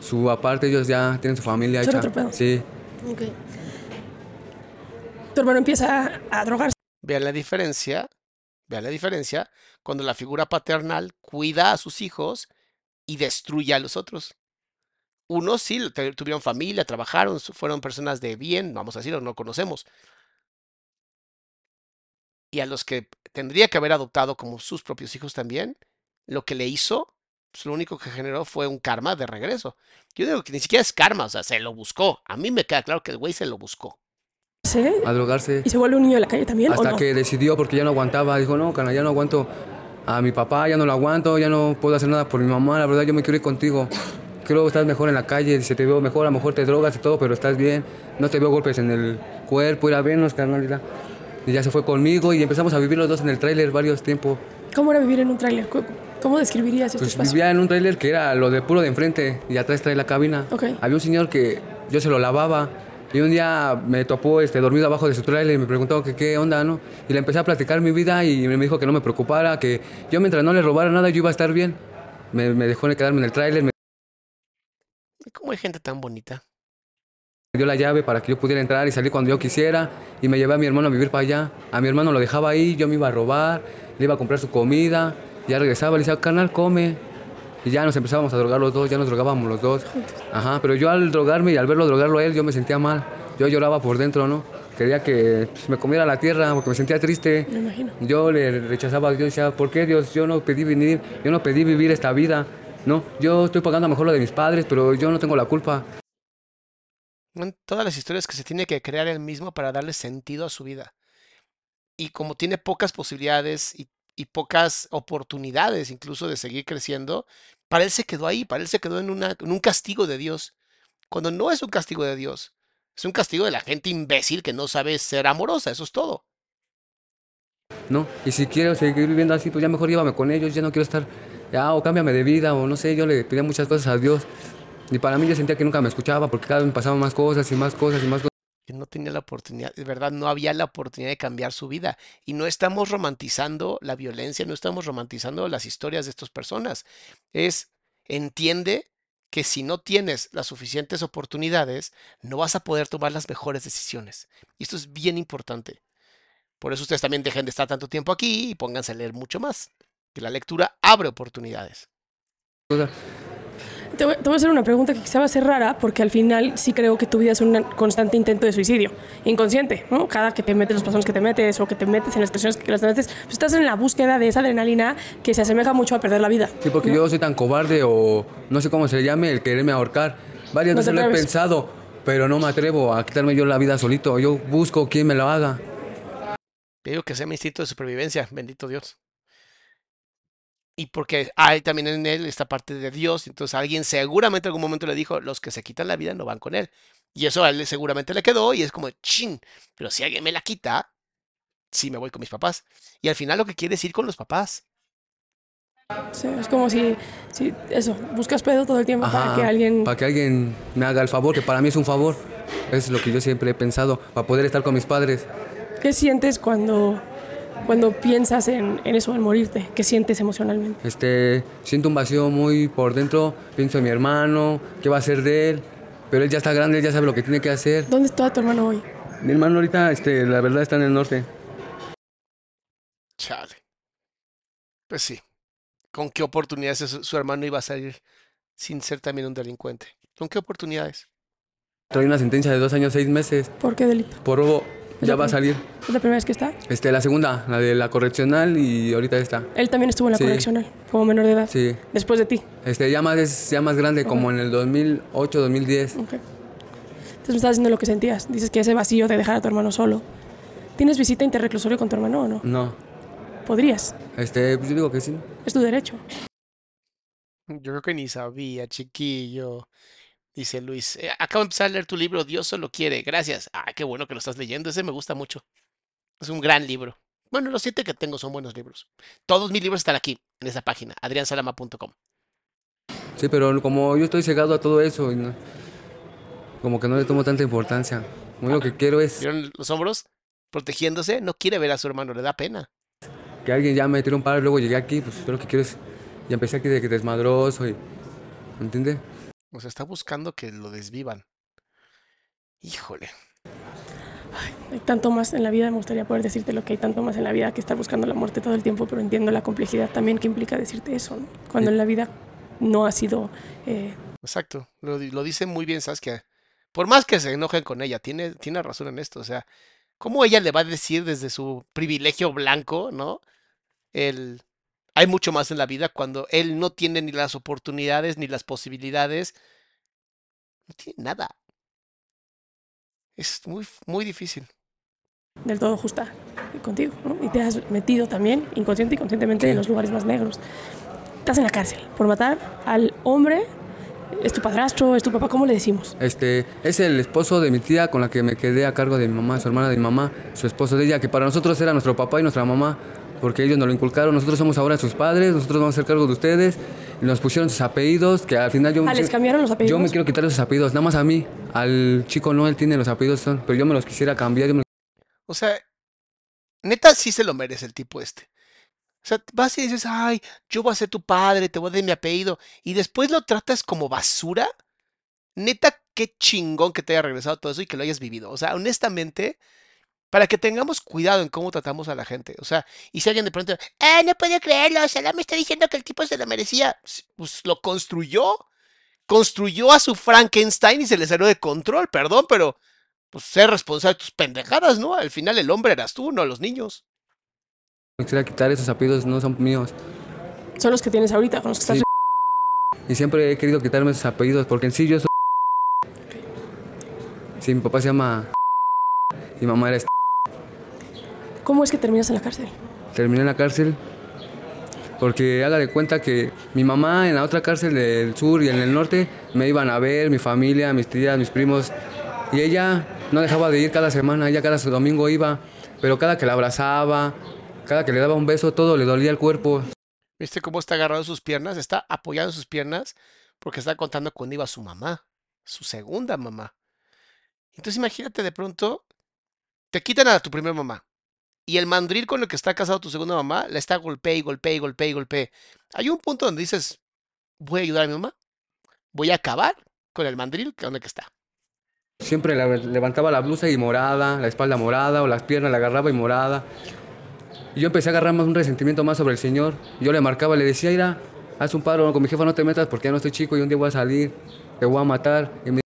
S3: su aparte ellos ya tienen su familia hecha.
S2: otro pedo.
S3: Sí,
S2: Tu hermano empieza a drogarse.
S1: Vean la diferencia, vean la diferencia cuando la figura paternal cuida a sus hijos y destruye a los otros. Unos sí tuvieron familia, trabajaron, fueron personas de bien, vamos a decirlo, no conocemos. Y a los que tendría que haber adoptado como sus propios hijos también, lo que le hizo, pues lo único que generó fue un karma de regreso. Yo digo que ni siquiera es karma, o sea, se lo buscó. A mí me queda claro que el güey se lo buscó.
S3: a drogarse.
S2: y se vuelve un niño de la calle también, ¿o
S3: Hasta
S2: no?
S3: que decidió porque ya no aguantaba, dijo, no, cana, ya no aguanto a mi papá, ya no lo aguanto, ya no puedo hacer nada por mi mamá, la verdad yo me quiero ir contigo. Creo que estás mejor en la calle, dice, te veo mejor, a lo mejor te drogas y todo, pero estás bien, no te veo golpes en el cuerpo, ir a vernos, carnal. Y ya se fue conmigo y empezamos a vivir los dos en el tráiler varios tiempos.
S2: ¿Cómo era vivir en un tráiler? ¿Cómo- ¿Cómo describirías este
S3: Pues
S2: espacio?
S3: vivía en un tráiler que era lo de puro de enfrente y atrás trae la cabina.
S2: Ok.
S3: Había un señor que yo se lo lavaba Y un día me topó este, dormido abajo de su trailer y me preguntó que qué onda, ¿no? Y le empecé a platicar mi vida y me dijo que no me preocupara, que yo mientras no le robara nada yo iba a estar bien. Me, me dejó quedarme en el tráiler, me
S1: ¿Cómo hay gente tan bonita?
S3: Dio la llave para que yo pudiera entrar y salir cuando yo quisiera y me llevé a mi hermano a vivir para allá. A mi hermano lo dejaba ahí, yo me iba a robar, le iba a comprar su comida, ya regresaba, le decía, canal, come. Y ya nos empezábamos a drogar los dos, ya nos drogábamos los dos. Ajá, pero yo al drogarme y al verlo drogarlo a él, yo me sentía mal. Yo lloraba por dentro, ¿no? Quería que pues, me comiera la tierra porque me sentía triste.
S2: Me imagino.
S3: Yo le rechazaba a Dios, decía, ¿por qué Dios? Yo no pedí venir, yo no pedí vivir esta vida. No, yo estoy pagando a mejor lo de mis padres, pero yo no tengo la culpa.
S1: Son todas las historias que se tiene que crear él mismo para darle sentido a su vida. Y como tiene pocas posibilidades y, y pocas oportunidades incluso de seguir creciendo, para él se quedó ahí, para él se quedó en, una, en un castigo de Dios. Cuando no es un castigo de Dios, es un castigo de la gente imbécil que no sabe ser amorosa, eso es todo.
S3: ¿no? Y si quiero seguir viviendo así, pues ya mejor llévame con ellos, ya no quiero estar, ya, o cámbiame de vida, o no sé, yo le pedía muchas cosas a Dios. Y para mí yo sentía que nunca me escuchaba, porque cada vez me pasaban más cosas y más cosas y más cosas.
S1: que no tenía la oportunidad, de verdad no había la oportunidad de cambiar su vida. Y no estamos romantizando la violencia, no estamos romantizando las historias de estas personas. Es, entiende que si no tienes las suficientes oportunidades, no vas a poder tomar las mejores decisiones. Y esto es bien importante. Por eso ustedes también dejen de estar tanto tiempo aquí y pónganse a leer mucho más. Que la lectura abre oportunidades.
S2: Te voy, te voy a hacer una pregunta que quizá va a ser rara, porque al final sí creo que tu vida es un constante intento de suicidio, inconsciente, ¿no? Cada que te metes los pasos que te metes o que te metes en las situaciones que las metes, pues estás en la búsqueda de esa adrenalina que se asemeja mucho a perder la vida.
S3: Sí, porque yo soy tan cobarde o no sé cómo se le llame el quererme ahorcar. Varias
S2: No
S3: veces lo he pensado, pero no me atrevo a quitarme yo la vida solito. Yo busco quien me lo haga.
S1: Te digo que sea mi instinto de supervivencia, bendito Dios. Y porque hay también en él esta parte de Dios, entonces alguien seguramente en algún momento le dijo, los que se quitan la vida no van con él. Y eso a él seguramente le quedó y es como, chin, pero si alguien me la quita, sí me voy con mis papás. Y al final lo que quiere es ir con los papás.
S2: Sí, es como si, si, eso, buscas pedo todo el tiempo para que alguien...
S3: para que alguien me haga el favor, que para mí es un favor. Es lo que yo siempre he pensado, para poder estar con mis padres.
S2: ¿Qué sientes cuando, cuando piensas en, en eso, en morirte? ¿Qué sientes emocionalmente?
S3: Este, siento un vacío muy por dentro, pienso en mi hermano, qué va a hacer de él, pero él ya está grande, él ya sabe lo que tiene que hacer.
S2: ¿Dónde está tu hermano hoy?
S3: Mi hermano ahorita, este, la verdad está en el norte.
S1: Chale. Pues sí. ¿Con qué oportunidades su, su hermano iba a salir sin ser también un delincuente? ¿Con qué oportunidades?
S3: Trae una sentencia de dos años, seis meses
S2: ¿Por qué delito?
S3: por robo, ya va a salir.
S2: ¿Es la primera vez que está?
S3: Este, la segunda, la de la correccional y ahorita esta.
S2: Él también estuvo en la
S3: Sí.
S2: correccional, como menor de edad.
S3: Sí.
S2: Después de ti.
S3: Este, ya más, es ya más grande, como en el 2008, 2010.
S2: Ok. Entonces me estás diciendo lo que sentías. Dices que ese vacío de dejar a tu hermano solo. ¿Tienes visita interreclusorio con tu hermano o no?
S3: No,
S2: Podrías.
S3: este, pues yo digo que sí.
S2: Es tu derecho.
S1: Yo creo que ni sabía, chiquillo. Dice Luis, "Eh, acabo de empezar a leer tu libro, Dios solo quiere. Gracias. Ah, qué bueno que lo estás leyendo. Ese me gusta mucho. Es un gran libro. Bueno, los siete que tengo son buenos libros. Todos mis libros están aquí, en esa página, adriansalama.com.
S3: Sí, pero como yo estoy cegado a todo eso, y no- como que no le tomo tanta importancia. Yo lo que quiero es
S1: ¿Vieron los hombros? Protegiéndose, no quiere ver a su hermano, le da pena.
S3: que alguien ya me tire un paro y luego llegué aquí, pues yo lo que quiero es... Y empecé aquí de que desmadroso y... ¿Me entiende?
S1: O sea, está buscando que lo desvivan. Híjole.
S2: Hay tanto más en la vida, me gustaría poder decirte lo que hay tanto más en la vida que estar buscando la muerte todo el tiempo, pero entiendo la complejidad también que implica decirte eso, ¿no? Cuando
S3: Sí.
S2: en la vida no ha sido... eh,
S1: Exacto. Lo dice muy bien Saskia. Por más que se enojen con ella, tiene, tiene razón en esto. O sea, ¿cómo ella le va a decir desde su privilegio blanco, ¿no? El, hay mucho más en la vida cuando él no tiene ni las oportunidades ni las posibilidades. No tiene nada. Es muy, muy difícil.
S2: del todo justa contigo, ¿no? Y te has metido también, inconsciente y conscientemente, en los lugares más negros. Estás en la cárcel por matar al hombre, es tu padrastro, es tu papá, ¿cómo le decimos?
S3: Este, es el esposo de mi tía con la que me quedé a cargo de mi mamá, su hermana de mi mamá, su esposo de ella, que para nosotros era nuestro papá y nuestra mamá, porque ellos nos lo inculcaron. Nosotros somos ahora sus padres, nosotros vamos a hacer cargo de ustedes y nos pusieron sus apellidos, que al final yo...
S2: Ah, les cambiaron los apellidos.
S3: Yo me quiero quitar esos apellidos, nada más a mí. Al chico no, él tiene los apellidos, son, pero yo me los quisiera cambiar. yo me-
S1: O sea, neta sí se lo merece el tipo este. O sea, vas y dices, ay, yo voy a ser tu padre, te voy a dar mi apellido, y después lo tratas como basura. Neta, qué chingón que te haya regresado todo eso y que lo hayas vivido. O sea, honestamente, para que tengamos cuidado en cómo tratamos a la gente. O sea, y si alguien de pronto, ah, no puedo creerlo, Salam me está diciendo que el tipo se lo merecía. Pues lo construyó. Construyó a su Frankenstein y se le salió de control, perdón, pero pues ser responsable de tus pendejadas, ¿no? Al final el hombre eras tú, no los niños.
S3: me quisiera quitar esos apellidos, no son míos.
S2: Son los que tienes ahorita, con los que estás...
S3: Sí. Y siempre he querido quitarme esos apellidos, porque en sí yo soy... Sí, mi papá se llama... Mi mamá era...
S2: ¿Cómo es que terminas en la cárcel?
S3: Terminé en la cárcel porque haga de cuenta que mi mamá en la otra cárcel del sur y en el norte me iban a ver, mi familia, mis tías, mis primos, y ella no dejaba de ir cada semana, ella cada domingo iba, pero cada que la abrazaba, cada que le daba un beso, todo le dolía el cuerpo.
S1: ¿Viste cómo está agarrado sus piernas? Está apoyando sus piernas porque está contando cuando iba su mamá, su segunda mamá. Entonces imagínate de pronto, te quitan a tu primera mamá y el mandril con el que está casado tu segunda mamá la está golpee y golpee y y. Hay un punto donde dices, voy a ayudar a mi mamá, voy a acabar con el mandril que donde que está.
S3: Siempre la- levantaba la blusa y morada, la espalda morada, o las piernas la agarraba y morada. Y yo empecé a agarrar más un resentimiento más sobre el Señor. Yo le marcaba, le decía, mira, haz un paro, con mi jefa no te metas porque ya no estoy chico y un día voy a salir, te voy a matar. Y me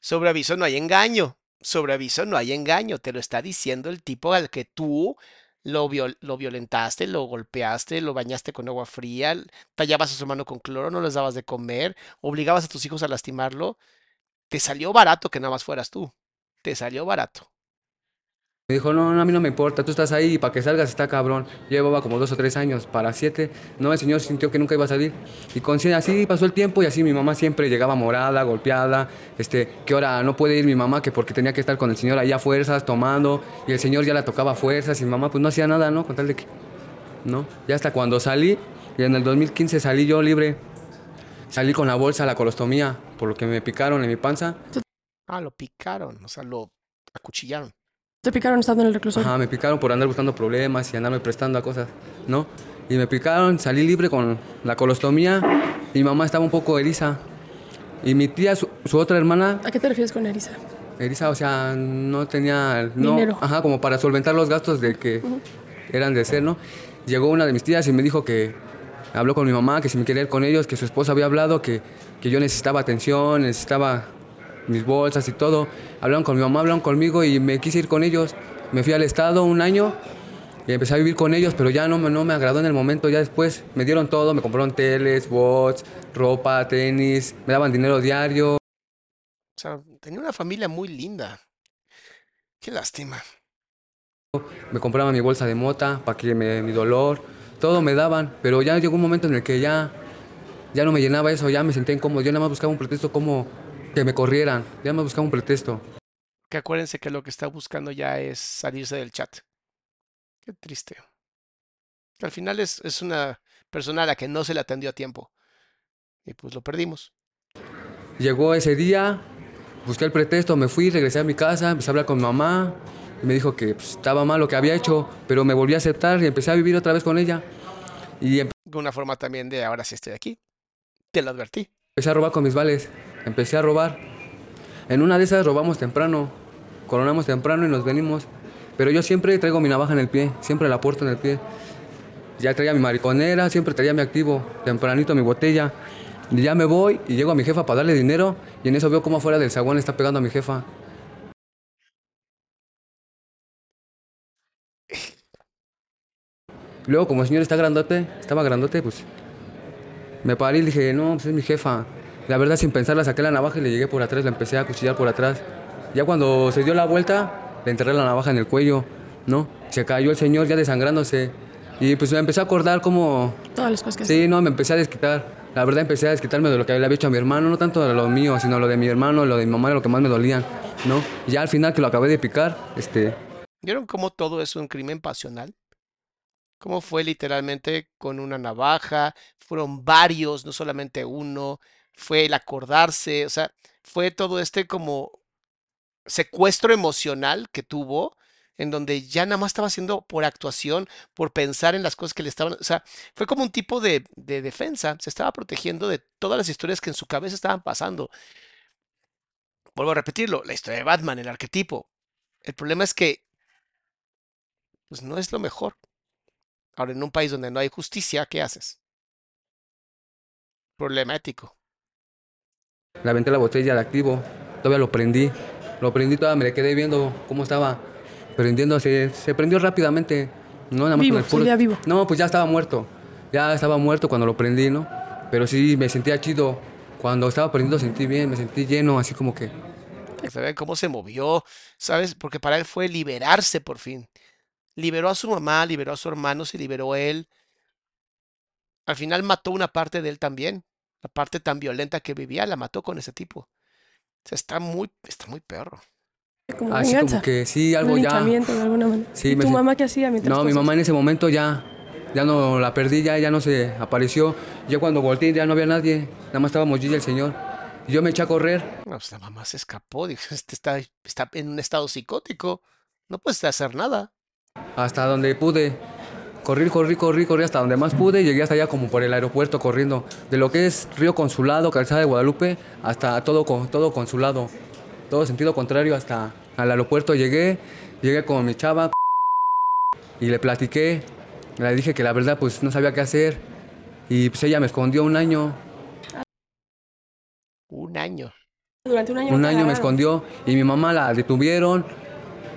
S1: Sobre aviso no hay engaño. Sobre aviso no hay engaño. Te lo está diciendo el tipo al que tú lo, viol- lo violentaste, lo golpeaste, lo bañaste con agua fría, tallabas a su hermano con cloro, no les dabas de comer, obligabas a tus hijos a lastimarlo. Te salió barato que nada más fueras tú. Te salió barato.
S3: Me dijo, no, no, a mí no me importa, tú estás ahí y para que salgas está cabrón. Llevaba como dos o tres años, para siete. No, el señor sintió que nunca iba a salir. Y con así pasó el tiempo y así mi mamá siempre llegaba morada, golpeada. Este, que ahora no puede ir mi mamá, que porque tenía que estar con el señor allá a fuerzas, tomando. Y el señor ya la tocaba a fuerzas y mi mamá pues no hacía nada, ¿no? Con tal de que, ¿no? Ya hasta cuando salí, y en el 2015 salí yo libre. Salí con la bolsa, la colostomía, por lo que me picaron en mi panza.
S1: Ah, lo picaron, o sea, lo acuchillaron.
S2: Te picaron estando en el reclusorio.
S3: Ajá, me picaron por andar buscando problemas y andarme prestando a cosas, ¿no? Y me picaron, salí libre con la colostomía y mi mamá estaba un poco eriza. Y mi tía, su, su otra hermana,
S2: ¿A qué te refieres con eriza?
S3: eriza, o sea, no tenía... No,
S2: Dinero.
S3: Ajá, como para solventar los gastos de que eran de ser, ¿no? Llegó una de mis tías y me dijo que habló con mi mamá, que si me quería ir con ellos, que su esposa había hablado, que, que yo necesitaba atención, necesitaba mis bolsas y todo. Hablaron con mi mamá, hablaron conmigo y me quise ir con ellos. Me fui al estado un año y empecé a vivir con ellos, pero ya no me, no me agradó en el momento. Ya después me dieron todo, me compraron teles, bots, ropa, tenis, me daban dinero diario.
S1: O sea, tenía una familia muy linda. Qué lástima.
S3: me compraban mi bolsa de mota para que me, mi dolor, todo me daban, pero ya llegó un momento en el que ya, ya no me llenaba eso, ya me sentía incómodo, yo nada más buscaba un pretexto como que me corrieran, ya me buscaba un pretexto.
S1: Que acuérdense que lo que está buscando ya es salirse del chat. Qué triste. Que al final es, es una persona a la que no se le atendió a tiempo. Y pues lo perdimos.
S3: Llegó ese día, busqué el pretexto, me fui, regresé a mi casa, empecé a hablar con mi mamá y me dijo que pues, estaba mal lo que había hecho, pero me volví a aceptar y empecé a vivir otra vez con ella. Y em-
S1: De una forma también de ahora sí estoy aquí. Te lo advertí.
S3: empecé a robar con mis vales, empecé a robar. En una de esas robamos temprano, coronamos temprano y nos venimos. Pero yo siempre traigo mi navaja en el pie, siempre la porto en el pie. Ya traía mi mariconera, siempre traía mi activo, tempranito mi botella. Ya me voy y llego a mi jefa para darle dinero y en eso veo cómo afuera del zaguán está pegando a mi jefa. Luego, como el señor está grandote, estaba grandote, pues me paré y dije, no, pues es mi jefa. La verdad, sin pensarla, saqué la navaja y le llegué por atrás, la empecé a cuchillar por atrás. Ya cuando se dio la vuelta, le enterré la navaja en el cuello, ¿no? Se cayó el señor ya desangrándose. Y pues me empecé a acordar como...
S2: Todas las cosas que hacía.
S3: Sí, no, me empecé a desquitar. La verdad, empecé a desquitarme de lo que le había hecho a mi hermano, no tanto de lo mío, sino lo de mi hermano, lo de mi mamá, lo que más me dolían, ¿no? Y ya al final que lo acabé de picar, este...
S1: ¿Vieron cómo todo es un crimen pasional? cómo fue literalmente con una navaja, fueron varios, no solamente uno, fue el acordarse, o sea, fue todo este como secuestro emocional que tuvo, en donde ya nada más estaba haciendo por actuación, por pensar en las cosas que le estaban, o sea, fue como un tipo de, de defensa, se estaba protegiendo de todas las historias que en su cabeza estaban pasando. Vuelvo a repetirlo, la historia de Batman, el arquetipo. El problema es que, pues no es lo mejor. Ahora, en un país donde no hay justicia, ¿qué haces? Problemático.
S3: Le aventé la botella de activo, todavía lo prendí. Lo prendí todavía, me quedé viendo cómo estaba prendiendo. Se, prendió rápidamente. No, nada más
S2: Vivo,
S3: con el puro-
S2: seguía vivo.
S3: No, pues ya estaba muerto. Ya estaba muerto cuando lo prendí, ¿no? Pero sí, me sentía chido. Cuando estaba prendiendo sentí bien, me sentí lleno, así como que...
S1: Que se ve cómo se movió, ¿sabes? Porque para él fue liberarse por fin. Liberó a su mamá, liberó a su hermano, se liberó él. Al final mató una parte de él también. La parte tan violenta que vivía, la mató con ese tipo. O sea, está muy, está muy perro.
S2: Como
S3: Así
S2: venganza.
S3: como que sí,
S2: un
S3: algo ya...
S2: linchamiento de alguna manera.
S3: Sí,
S2: ¿Y
S3: me
S2: tu mamá qué hacía mientras
S3: No, mi mamá en ese momento ya, ya no la perdí, ya, ya no se apareció. Yo cuando volteé ya no había nadie, nada más estábamos yo y el señor. Y yo me eché a correr.
S1: No, pues la mamá se escapó. Dijo, este está, está en un estado psicótico. No puedes hacer nada.
S3: hasta donde pude. Corrí, corrí, corrí, corrí hasta donde más pude. Llegué hasta allá como por el aeropuerto corriendo. De lo que es Río Consulado, Calzada de Guadalupe, hasta todo, con- todo consulado. Todo sentido contrario hasta al aeropuerto llegué. Llegué con mi chava y le platiqué. Le dije que la verdad pues no sabía qué hacer. Y pues ella me escondió un año.
S1: Un año.
S2: Durante un año.
S3: Un año me escondió y mi mamá la detuvieron.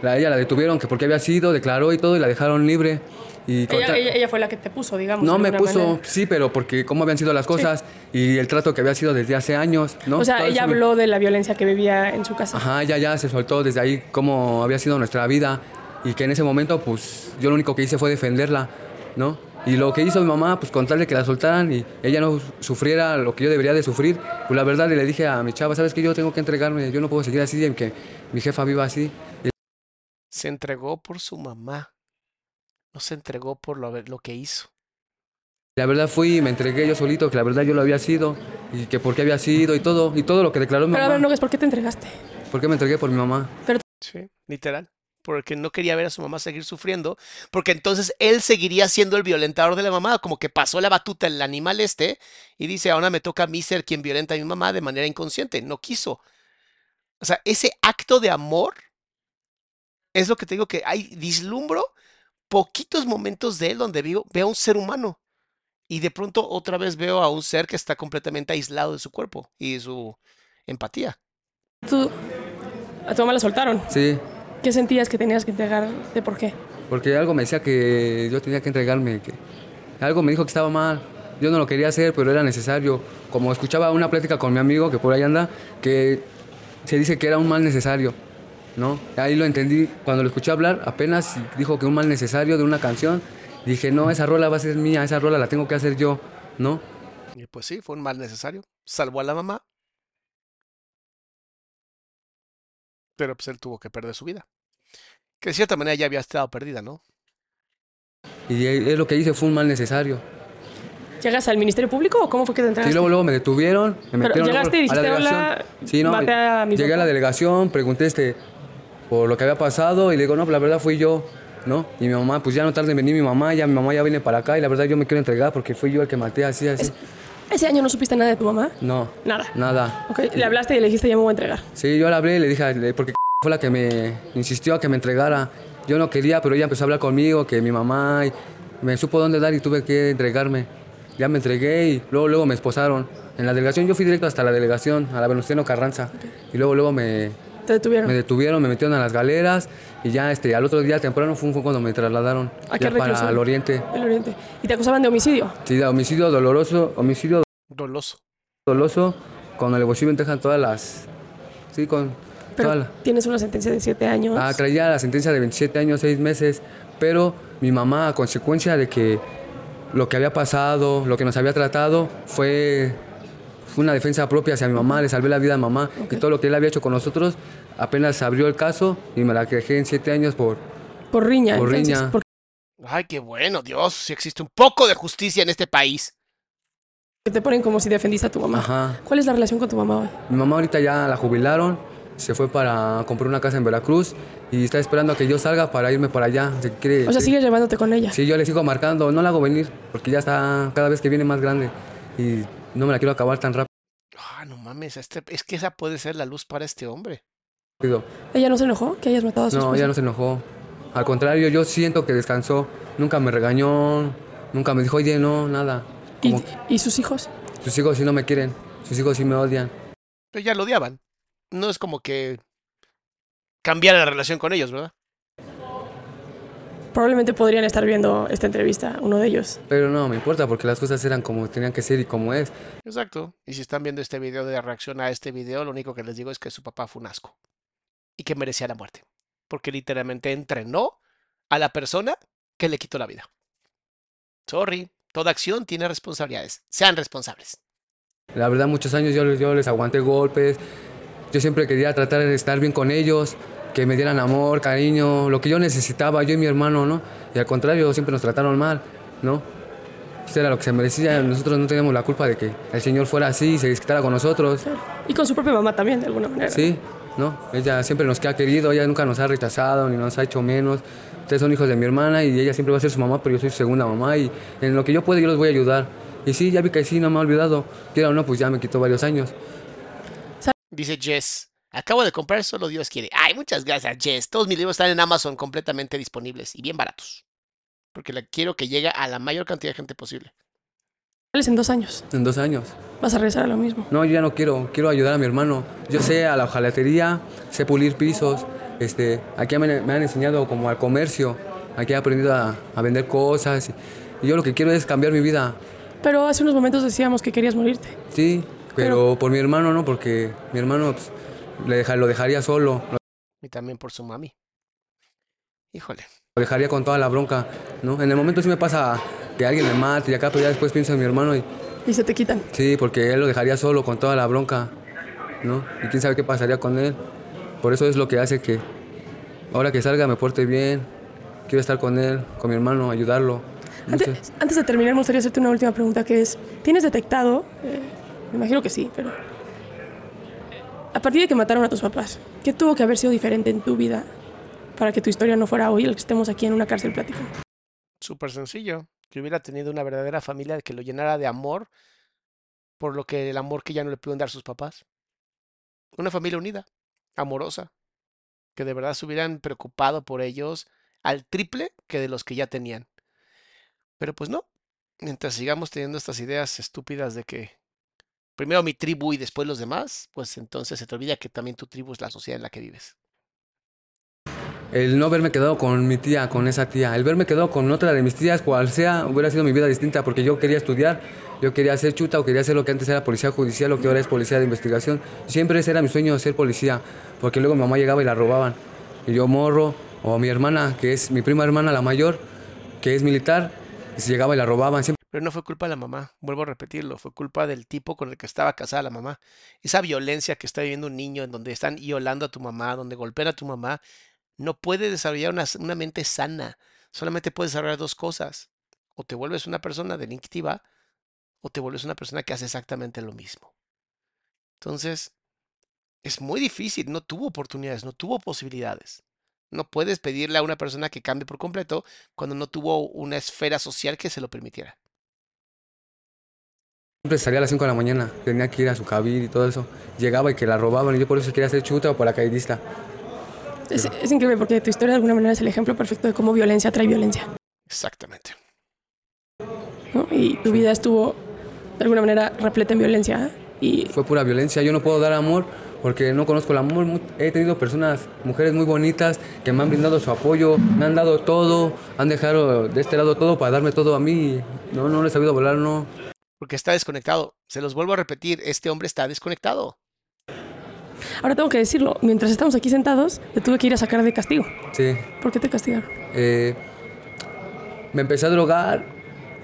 S3: La, ella la detuvieron que porque había sido, declaró y todo y la dejaron libre. Y
S2: Ella,
S3: contra-
S2: ella, ella fue la que te puso, digamos.
S3: No me puso,
S2: manera.
S3: sí, pero porque cómo habían sido las cosas y el trato que había sido desde hace años, ¿no?
S2: O sea,
S3: Todo
S2: ella
S3: me-
S2: habló de la violencia que vivía en su casa.
S3: Ajá, ya, ya se soltó desde ahí cómo había sido nuestra vida y que en ese momento, pues, yo lo único que hice fue defenderla, ¿no? Y lo que hizo mi mamá, pues, con tal de que la soltaran y ella no sufriera lo que yo debería de sufrir, pues, la verdad le dije a mi chava, ¿sabes qué? Yo tengo que entregarme, yo no puedo seguir así en que mi jefa viva así.
S1: Se entregó por su mamá. No se entregó por lo, lo que hizo.
S3: La verdad fui y me entregué yo solito, que la verdad yo lo había sido y que por qué había sido y todo, y todo lo que declaró mi
S2: Pero a
S3: mamá.
S2: ver, Nogues, ¿por qué te entregaste?
S3: ¿Por qué me entregué por mi mamá?
S1: Sí, literal. Porque no quería ver a su mamá seguir sufriendo, porque entonces él seguiría siendo el violentador de la mamá, como que pasó la batuta el animal este y dice, ahora me toca a mí ser quien violenta a mi mamá de manera inconsciente. No quiso. O sea, ese acto de amor es lo que te digo que hay, vislumbro poquitos momentos de él donde veo, veo a un ser humano y de pronto otra vez veo a un ser que está completamente aislado de su cuerpo y de su empatía.
S2: Tú, a tu mamá la soltaron.
S3: Sí,
S2: ¿Qué sentías que tenías que entregarte? ¿Por qué?
S3: porque algo me decía que yo tenía que entregarme, que algo me dijo que estaba mal. Yo no lo quería hacer, pero era necesario. Como escuchaba una plática con mi amigo que por ahí anda, que se dice que era un mal necesario, ¿no? Ahí lo entendí. Cuando lo escuché hablar, apenas dijo que un mal necesario de una canción, dije, no, esa rola va a ser mía, esa rola la tengo que hacer yo, ¿no?
S1: Y pues sí, fue un mal necesario. Salvó a la mamá. Pero pues él tuvo que perder su vida. Que de cierta manera ya había estado perdida, ¿no?
S3: Y es lo que hice fue un mal necesario.
S2: ¿Llegas al Ministerio Público o cómo fue que te
S3: Sí,
S2: entregaste?
S3: luego, luego me detuvieron, me metieron luego
S2: llegaste y
S3: a la
S2: dijiste,
S3: delegación.
S2: "Hola,
S3: Sí, no,
S2: a
S3: llegué a la
S2: papá".
S3: delegación, pregunté este, por lo que había pasado y le digo, no, pues la verdad fui yo, ¿no? Y mi mamá, pues ya no tarde en venir mi mamá, ya mi mamá ya viene para acá y la verdad yo me quiero entregar porque fui yo el que maté así, así.
S2: ¿Ese año no supiste nada de tu mamá?
S3: No,
S2: Nada.
S3: nada.
S2: Ok, le hablaste y le dijiste, ya me voy a entregar.
S3: Sí, yo le hablé y le dije, porque fue la que me insistió a que me entregara. Yo no quería, pero ella empezó a hablar conmigo, que mi mamá, y me supo dónde dar y tuve que entregarme. Ya me entregué y luego, luego me esposaron. En la delegación, yo fui directo hasta la delegación, a la Venustiano Carranza. Y luego, luego me,
S2: Te detuvieron.
S3: me detuvieron, me metieron a las galeras y ya este, al otro día temprano fue, fue cuando me trasladaron
S2: ¿A qué
S3: ya para el oriente.
S2: El Oriente. Y te acusaban de homicidio.
S3: Sí, de homicidio doloroso, homicidio
S1: Doloso.
S3: doloso, con y ventaja en todas las... Sí, con
S2: Pero tienes una sentencia de siete años.
S3: Ah, traía la sentencia de 27 años, 6 meses, pero mi mamá, a consecuencia de que lo que había pasado, lo que nos había tratado, fue, fue una defensa propia hacia mi mamá, le salvé la vida a mamá y todo lo que él había hecho con nosotros, apenas abrió el caso y me la dejé en 7 años por,
S2: por riña.
S3: por
S2: entonces,
S3: riña.
S1: Ay, qué bueno, Dios, si existe un poco de justicia en este país.
S2: Que te ponen como si defendiste a tu mamá.
S3: Ajá.
S2: ¿Cuál es la relación con tu mamá hoy?
S3: Mi mamá ahorita ya la jubilaron, se fue para comprar una casa en Veracruz y está esperando a que yo salga para irme para allá. Se quiere,
S2: O sea,
S3: sí.
S2: sigues llevándote con ella.
S3: Sí, yo le sigo marcando, no la hago venir porque ya está cada vez que viene más grande y no me la quiero acabar tan
S1: Ah, no mames, este, es que esa puede ser la luz para este hombre.
S3: rápido.
S2: ¿Ella no se enojó que hayas matado a su
S3: No,
S2: esposa?
S3: ella no se enojó. Al contrario, yo siento que descansó. Nunca me regañó, nunca me dijo, oye, no, nada.
S2: ¿Y, ¿Y sus hijos?
S3: sus hijos sí no me quieren, sus hijos sí me odian.
S1: Pero ya lo odiaban. No es como que cambiara la relación con ellos, ¿verdad?
S2: Probablemente podrían estar viendo esta entrevista, uno de ellos.
S3: Pero no me importa porque las cosas eran como tenían que ser y como es.
S1: Exacto. Y si están viendo este video de reacción a este video, lo único que les digo es que su papá fue un asco. Y que merecía la muerte. Porque literalmente entrenó a la persona que le quitó la vida. Sorry. Toda acción tiene responsabilidades. Sean responsables.
S3: La verdad, muchos años yo, yo les aguanté golpes. Yo siempre quería tratar de estar bien con ellos, que me dieran amor, cariño, lo que yo necesitaba, yo y mi hermano, ¿no? Y al contrario, siempre nos trataron mal, ¿no? Eso era lo que se merecía. Nosotros no teníamos la culpa de que el Señor fuera así y se desquitara con nosotros.
S2: Y con su propia mamá también, de alguna manera.
S3: Sí, ¿no? Ella siempre nos ha querido, ella nunca nos ha rechazado ni nos ha hecho menos. Ustedes son hijos de mi hermana y ella siempre va a ser su mamá, pero yo soy su segunda mamá y en lo que yo pueda yo los voy a ayudar. Y sí, ya vi que sí, no me ha olvidado. Quiera o no, pues ya me quitó varios años.
S1: Dice Jess. Acabo de comprar Solo Dios quiere. Ay, muchas gracias, Jess. Todos mis libros están en Amazon completamente disponibles y bien baratos. Porque la quiero que llegue a la mayor cantidad de gente posible.
S2: Sales en dos años.
S3: En dos años.
S2: Vas a regresar a lo mismo.
S3: No, yo ya no quiero, quiero ayudar a mi hermano. Yo sé a la hojalatería, sé pulir pisos. Este, aquí me, me han enseñado como al comercio. Aquí he aprendido a, a vender cosas. Y, y yo lo que quiero es cambiar mi vida.
S2: Pero hace unos momentos decíamos que querías morirte.
S3: Sí, pero, por mi hermano no, porque mi hermano pues, le deja- lo dejaría solo.
S1: Y también por su mami. Híjole.
S3: Lo dejaría con toda la bronca, ¿no? En el momento sí me pasa que alguien me mate y acá, pero ya después pienso en mi hermano y
S2: Y se te quitan.
S3: sí, porque él lo dejaría solo con toda la bronca, ¿no? Y quién sabe qué pasaría con él. Por eso es lo que hace que ahora que salga me porte bien, quiero estar con él, con mi hermano, ayudarlo.
S2: Antes, antes de terminar, me gustaría hacerte una última pregunta que es, ¿tienes detectado, eh, me imagino que sí, pero a partir de que mataron a tus papás, ¿qué tuvo que haber sido diferente en tu vida para que tu historia no fuera hoy el que estemos aquí en una cárcel platicando?
S1: Súper sencillo. Que hubiera tenido una verdadera familia que lo llenara de amor por lo que el amor que ya no le pudieron dar sus papás. Una familia unida, amorosa, que de verdad se hubieran preocupado por ellos al triple que de los que ya tenían. Pero pues no, mientras sigamos teniendo estas ideas estúpidas de que primero mi tribu y después los demás, pues entonces se te olvida que también tu tribu es la sociedad en la que vives.
S3: El no haberme quedado con mi tía, con esa tía, el verme quedado con otra de mis tías, cual sea, hubiera sido mi vida distinta porque yo quería estudiar, yo quería ser chuta o quería hacer lo que antes era policía judicial, lo que ahora es policía de investigación. Siempre ese era mi sueño, ser policía, porque luego mi mamá llegaba y la robaban. Y yo morro, o mi hermana, que es mi prima hermana, la mayor, que es militar, y se llegaba y la robaban. Siempre
S1: Pero no fue culpa de la mamá, vuelvo a repetirlo, fue culpa del tipo con el que estaba casada la mamá. Esa violencia que está viviendo un niño en donde están violando a tu mamá, donde golpean a tu mamá, no puede desarrollar una, una mente sana. Solamente puede desarrollar dos cosas. O te vuelves una persona delictiva o te vuelves una persona que hace exactamente lo mismo. Entonces, es muy difícil, no tuvo oportunidades, no tuvo posibilidades. No puedes pedirle a una persona que cambie por completo cuando no tuvo una esfera social que se lo permitiera.
S3: Salía a las 5 de la mañana, tenía que ir a su cabir y todo eso. Llegaba y que la robaban y yo por eso quería ser chuta o paracaidista.
S2: Es, es increíble porque tu historia de alguna manera es el ejemplo perfecto de cómo violencia trae violencia.
S1: Exactamente.
S2: ¿no? Y tu vida estuvo de alguna manera repleta en violencia. ¿eh? Y
S3: Fue pura violencia, yo no puedo dar amor porque no conozco el amor. He tenido personas, mujeres muy bonitas que me han brindado su apoyo, me han dado todo, han dejado de este lado todo para darme todo a mí. No, no les he sabido volar, no.
S1: Porque está desconectado. Se los vuelvo a repetir, este hombre está desconectado.
S2: ahora tengo que decirlo, mientras estamos aquí sentados, te tuve que ir a sacar de castigo.
S3: Sí.
S2: ¿Por qué te castigaron?
S3: Eh, me empecé a drogar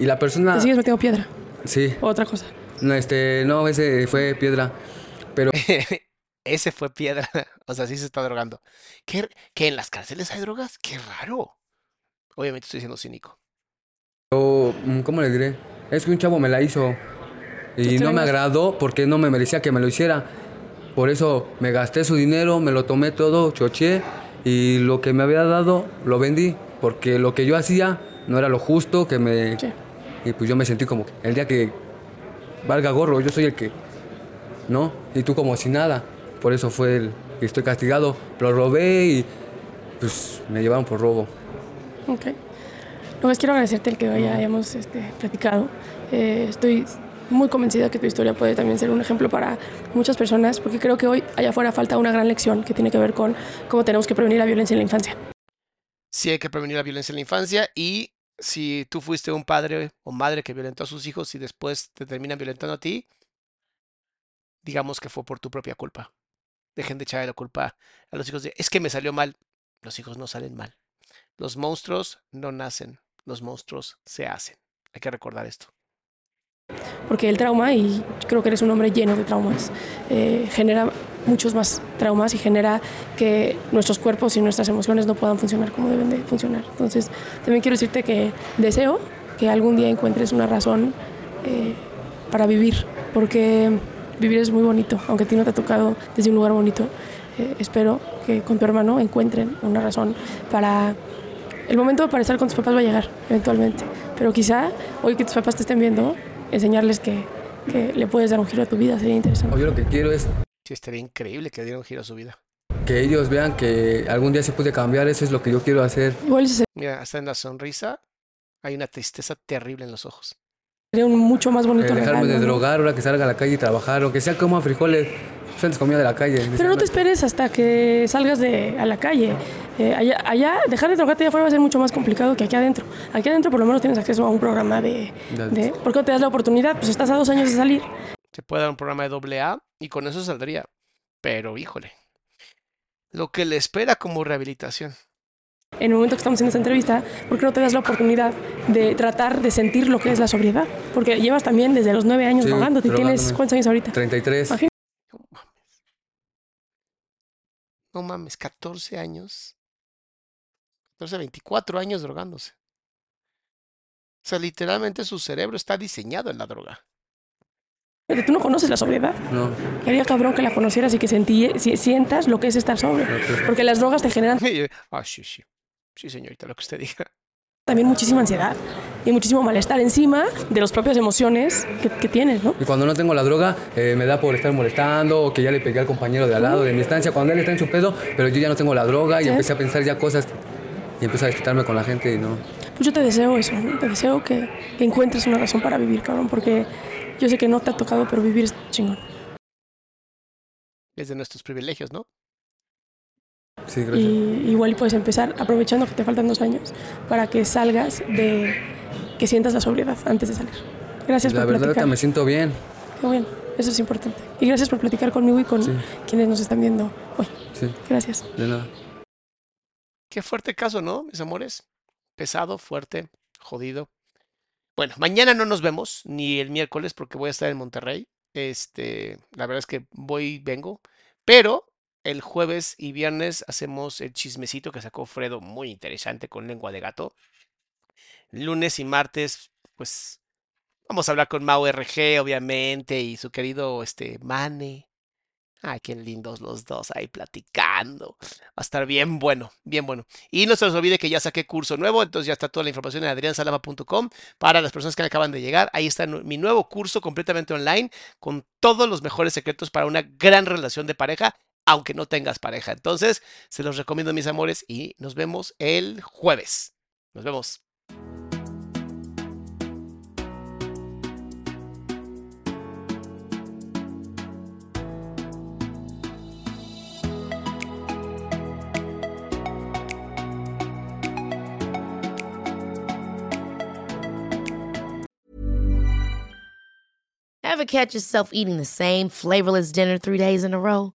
S3: y la persona...
S2: ¿Te sigues metiendo piedra
S3: Sí.
S2: o otra cosa?
S3: No, este, no, ese fue piedra. Pero
S1: Ese fue piedra. O sea, sí se está drogando. ¿Qué, ¿Que en las cárceles hay drogas? Qué raro. Obviamente estoy siendo cínico.
S3: Pero, mm, ¿cómo le diré? Es que un chavo me la hizo y no me agradó porque no me merecía que me lo hiciera. Por eso me gasté su dinero, me lo tomé todo, choché y lo que me había dado lo vendí porque lo que yo hacía no era lo justo, que me... Y pues yo me sentí como el día que valga gorro, yo soy el que... ¿No? Y tú como si nada. Por eso fue el que estoy castigado. Lo robé y pues me llevaron por robo.
S2: Ok. Pues quiero agradecerte el que hoy hayamos este, platicado. Eh, estoy muy convencida que tu historia puede también ser un ejemplo para muchas personas, porque creo que hoy allá afuera falta una gran lección que tiene que ver con cómo tenemos que prevenir la violencia en la infancia.
S1: Sí hay que prevenir la violencia en la infancia y si tú fuiste un padre o madre que violentó a sus hijos y después te terminan violentando a ti, digamos que fue por tu propia culpa. Dejen de echarle la culpa a los hijos de, es que me salió mal. Los hijos no salen mal. Los monstruos no nacen, los monstruos se hacen. Hay que recordar esto.
S2: Porque el trauma, y creo que eres un hombre lleno de traumas, eh, genera muchos más traumas y genera que nuestros cuerpos y nuestras emociones no puedan funcionar como deben de funcionar. Entonces, también quiero decirte que deseo que algún día encuentres una razón eh, para vivir, porque vivir es muy bonito, aunque a ti no te ha tocado desde un lugar bonito. Eh, espero que con tu hermano encuentren una razón para... El momento para estar con tus papás va a llegar eventualmente, pero quizá hoy que tus papás te estén viendo, enseñarles que, que le puedes dar un giro a tu vida sería interesante.
S3: Yo lo que quiero es
S1: Sí, estaría increíble que diera un giro a su vida.
S3: que ellos vean que algún día se puede cambiar, eso es lo que yo quiero hacer.
S2: Igual ese
S1: Mira, hasta en la sonrisa hay una tristeza terrible en los ojos.
S2: sería un mucho más bonito
S3: Eh, dejarme
S2: regalo,
S3: de
S2: ¿no?
S3: drogar, ahora que salga a la calle y trabajar, o que sea como frijoles. Yo antes comía de la calle.
S2: Pero no te esperes hasta que salgas de, a la calle. Eh, allá, allá, dejar de drogarte allá afuera va a ser mucho más complicado que aquí adentro. Aquí adentro por lo menos tienes acceso a un programa de... de ¿Por qué no te das la oportunidad? Pues estás a dos años de salir.
S1: Se puede dar un programa de doble A y con eso saldría. Pero, híjole, lo que le espera como rehabilitación.
S2: En el momento que estamos haciendo esta entrevista, ¿por qué no te das la oportunidad de tratar de sentir lo que es la sobriedad? Porque llevas también desde los nueve años
S3: Sí,
S2: drogándote. ¿Tienes
S3: drogándome.
S2: cuántos años ahorita?
S3: 33.
S2: Imagínate.
S1: No mames. No mames, 14 años. 14, 24 años drogándose. O sea, literalmente su cerebro está diseñado en la droga.
S2: Pero tú no conoces la sobriedad.
S3: No,
S2: Haría cabrón que la conocieras y que sentí- si- sientas lo que es estar sobrio. Porque las drogas te generan
S1: Y Ah, sí, sí. Sí, señorita, lo que usted diga.
S2: También muchísima ansiedad y muchísimo malestar encima de las propias emociones que, que tienes, ¿no?
S3: Y cuando no tengo la droga, eh, me da por estar molestando o que ya le pegué al compañero de al lado de mi estancia cuando él está en su pedo, pero yo ya no tengo la droga y
S2: Sí.
S3: empecé a pensar ya cosas y empecé a desquitarme con la gente y no.
S2: Pues yo te deseo eso, ¿no? Te deseo que, que encuentres una razón para vivir, cabrón, porque yo sé que no te ha tocado, pero vivir es chingón.
S1: Es de nuestros privilegios, ¿no?
S3: Sí,
S2: Y
S3: gracias.
S2: igual puedes empezar aprovechando que te faltan dos años para que salgas de que sientas la sobriedad antes de salir. Gracias
S3: la
S2: por
S3: verdad ahorita
S2: platicar.
S3: me siento bien.
S2: Qué bueno, eso es importante. Y gracias por platicar conmigo y con
S3: Sí.
S2: quienes nos están viendo hoy.
S3: Sí,
S2: Gracias.
S3: de nada.
S1: Qué fuerte caso, ¿no, mis amores? Pesado, fuerte, jodido. Bueno, mañana no nos vemos, ni el miércoles, porque voy a estar en Monterrey. Este, la verdad es que voy y vengo. Pero el jueves y viernes hacemos el chismecito que sacó Fredo, muy interesante, con lengua de gato. Lunes y martes, pues vamos a hablar con Mau RG, obviamente, y su querido este Mane. Ay, qué lindos los dos ahí platicando. Va a estar bien bueno, bien bueno. Y no se les olvide que ya saqué curso nuevo, entonces ya está toda la información en adriansalama.com para las personas que acaban de llegar. Ahí está mi nuevo curso completamente online con todos los mejores secretos para una gran relación de pareja, aunque no tengas pareja. Entonces, se los recomiendo, mis amores, y nos vemos el jueves. Nos vemos.
S4: Ever catch yourself eating the same flavorless dinner three days in a row?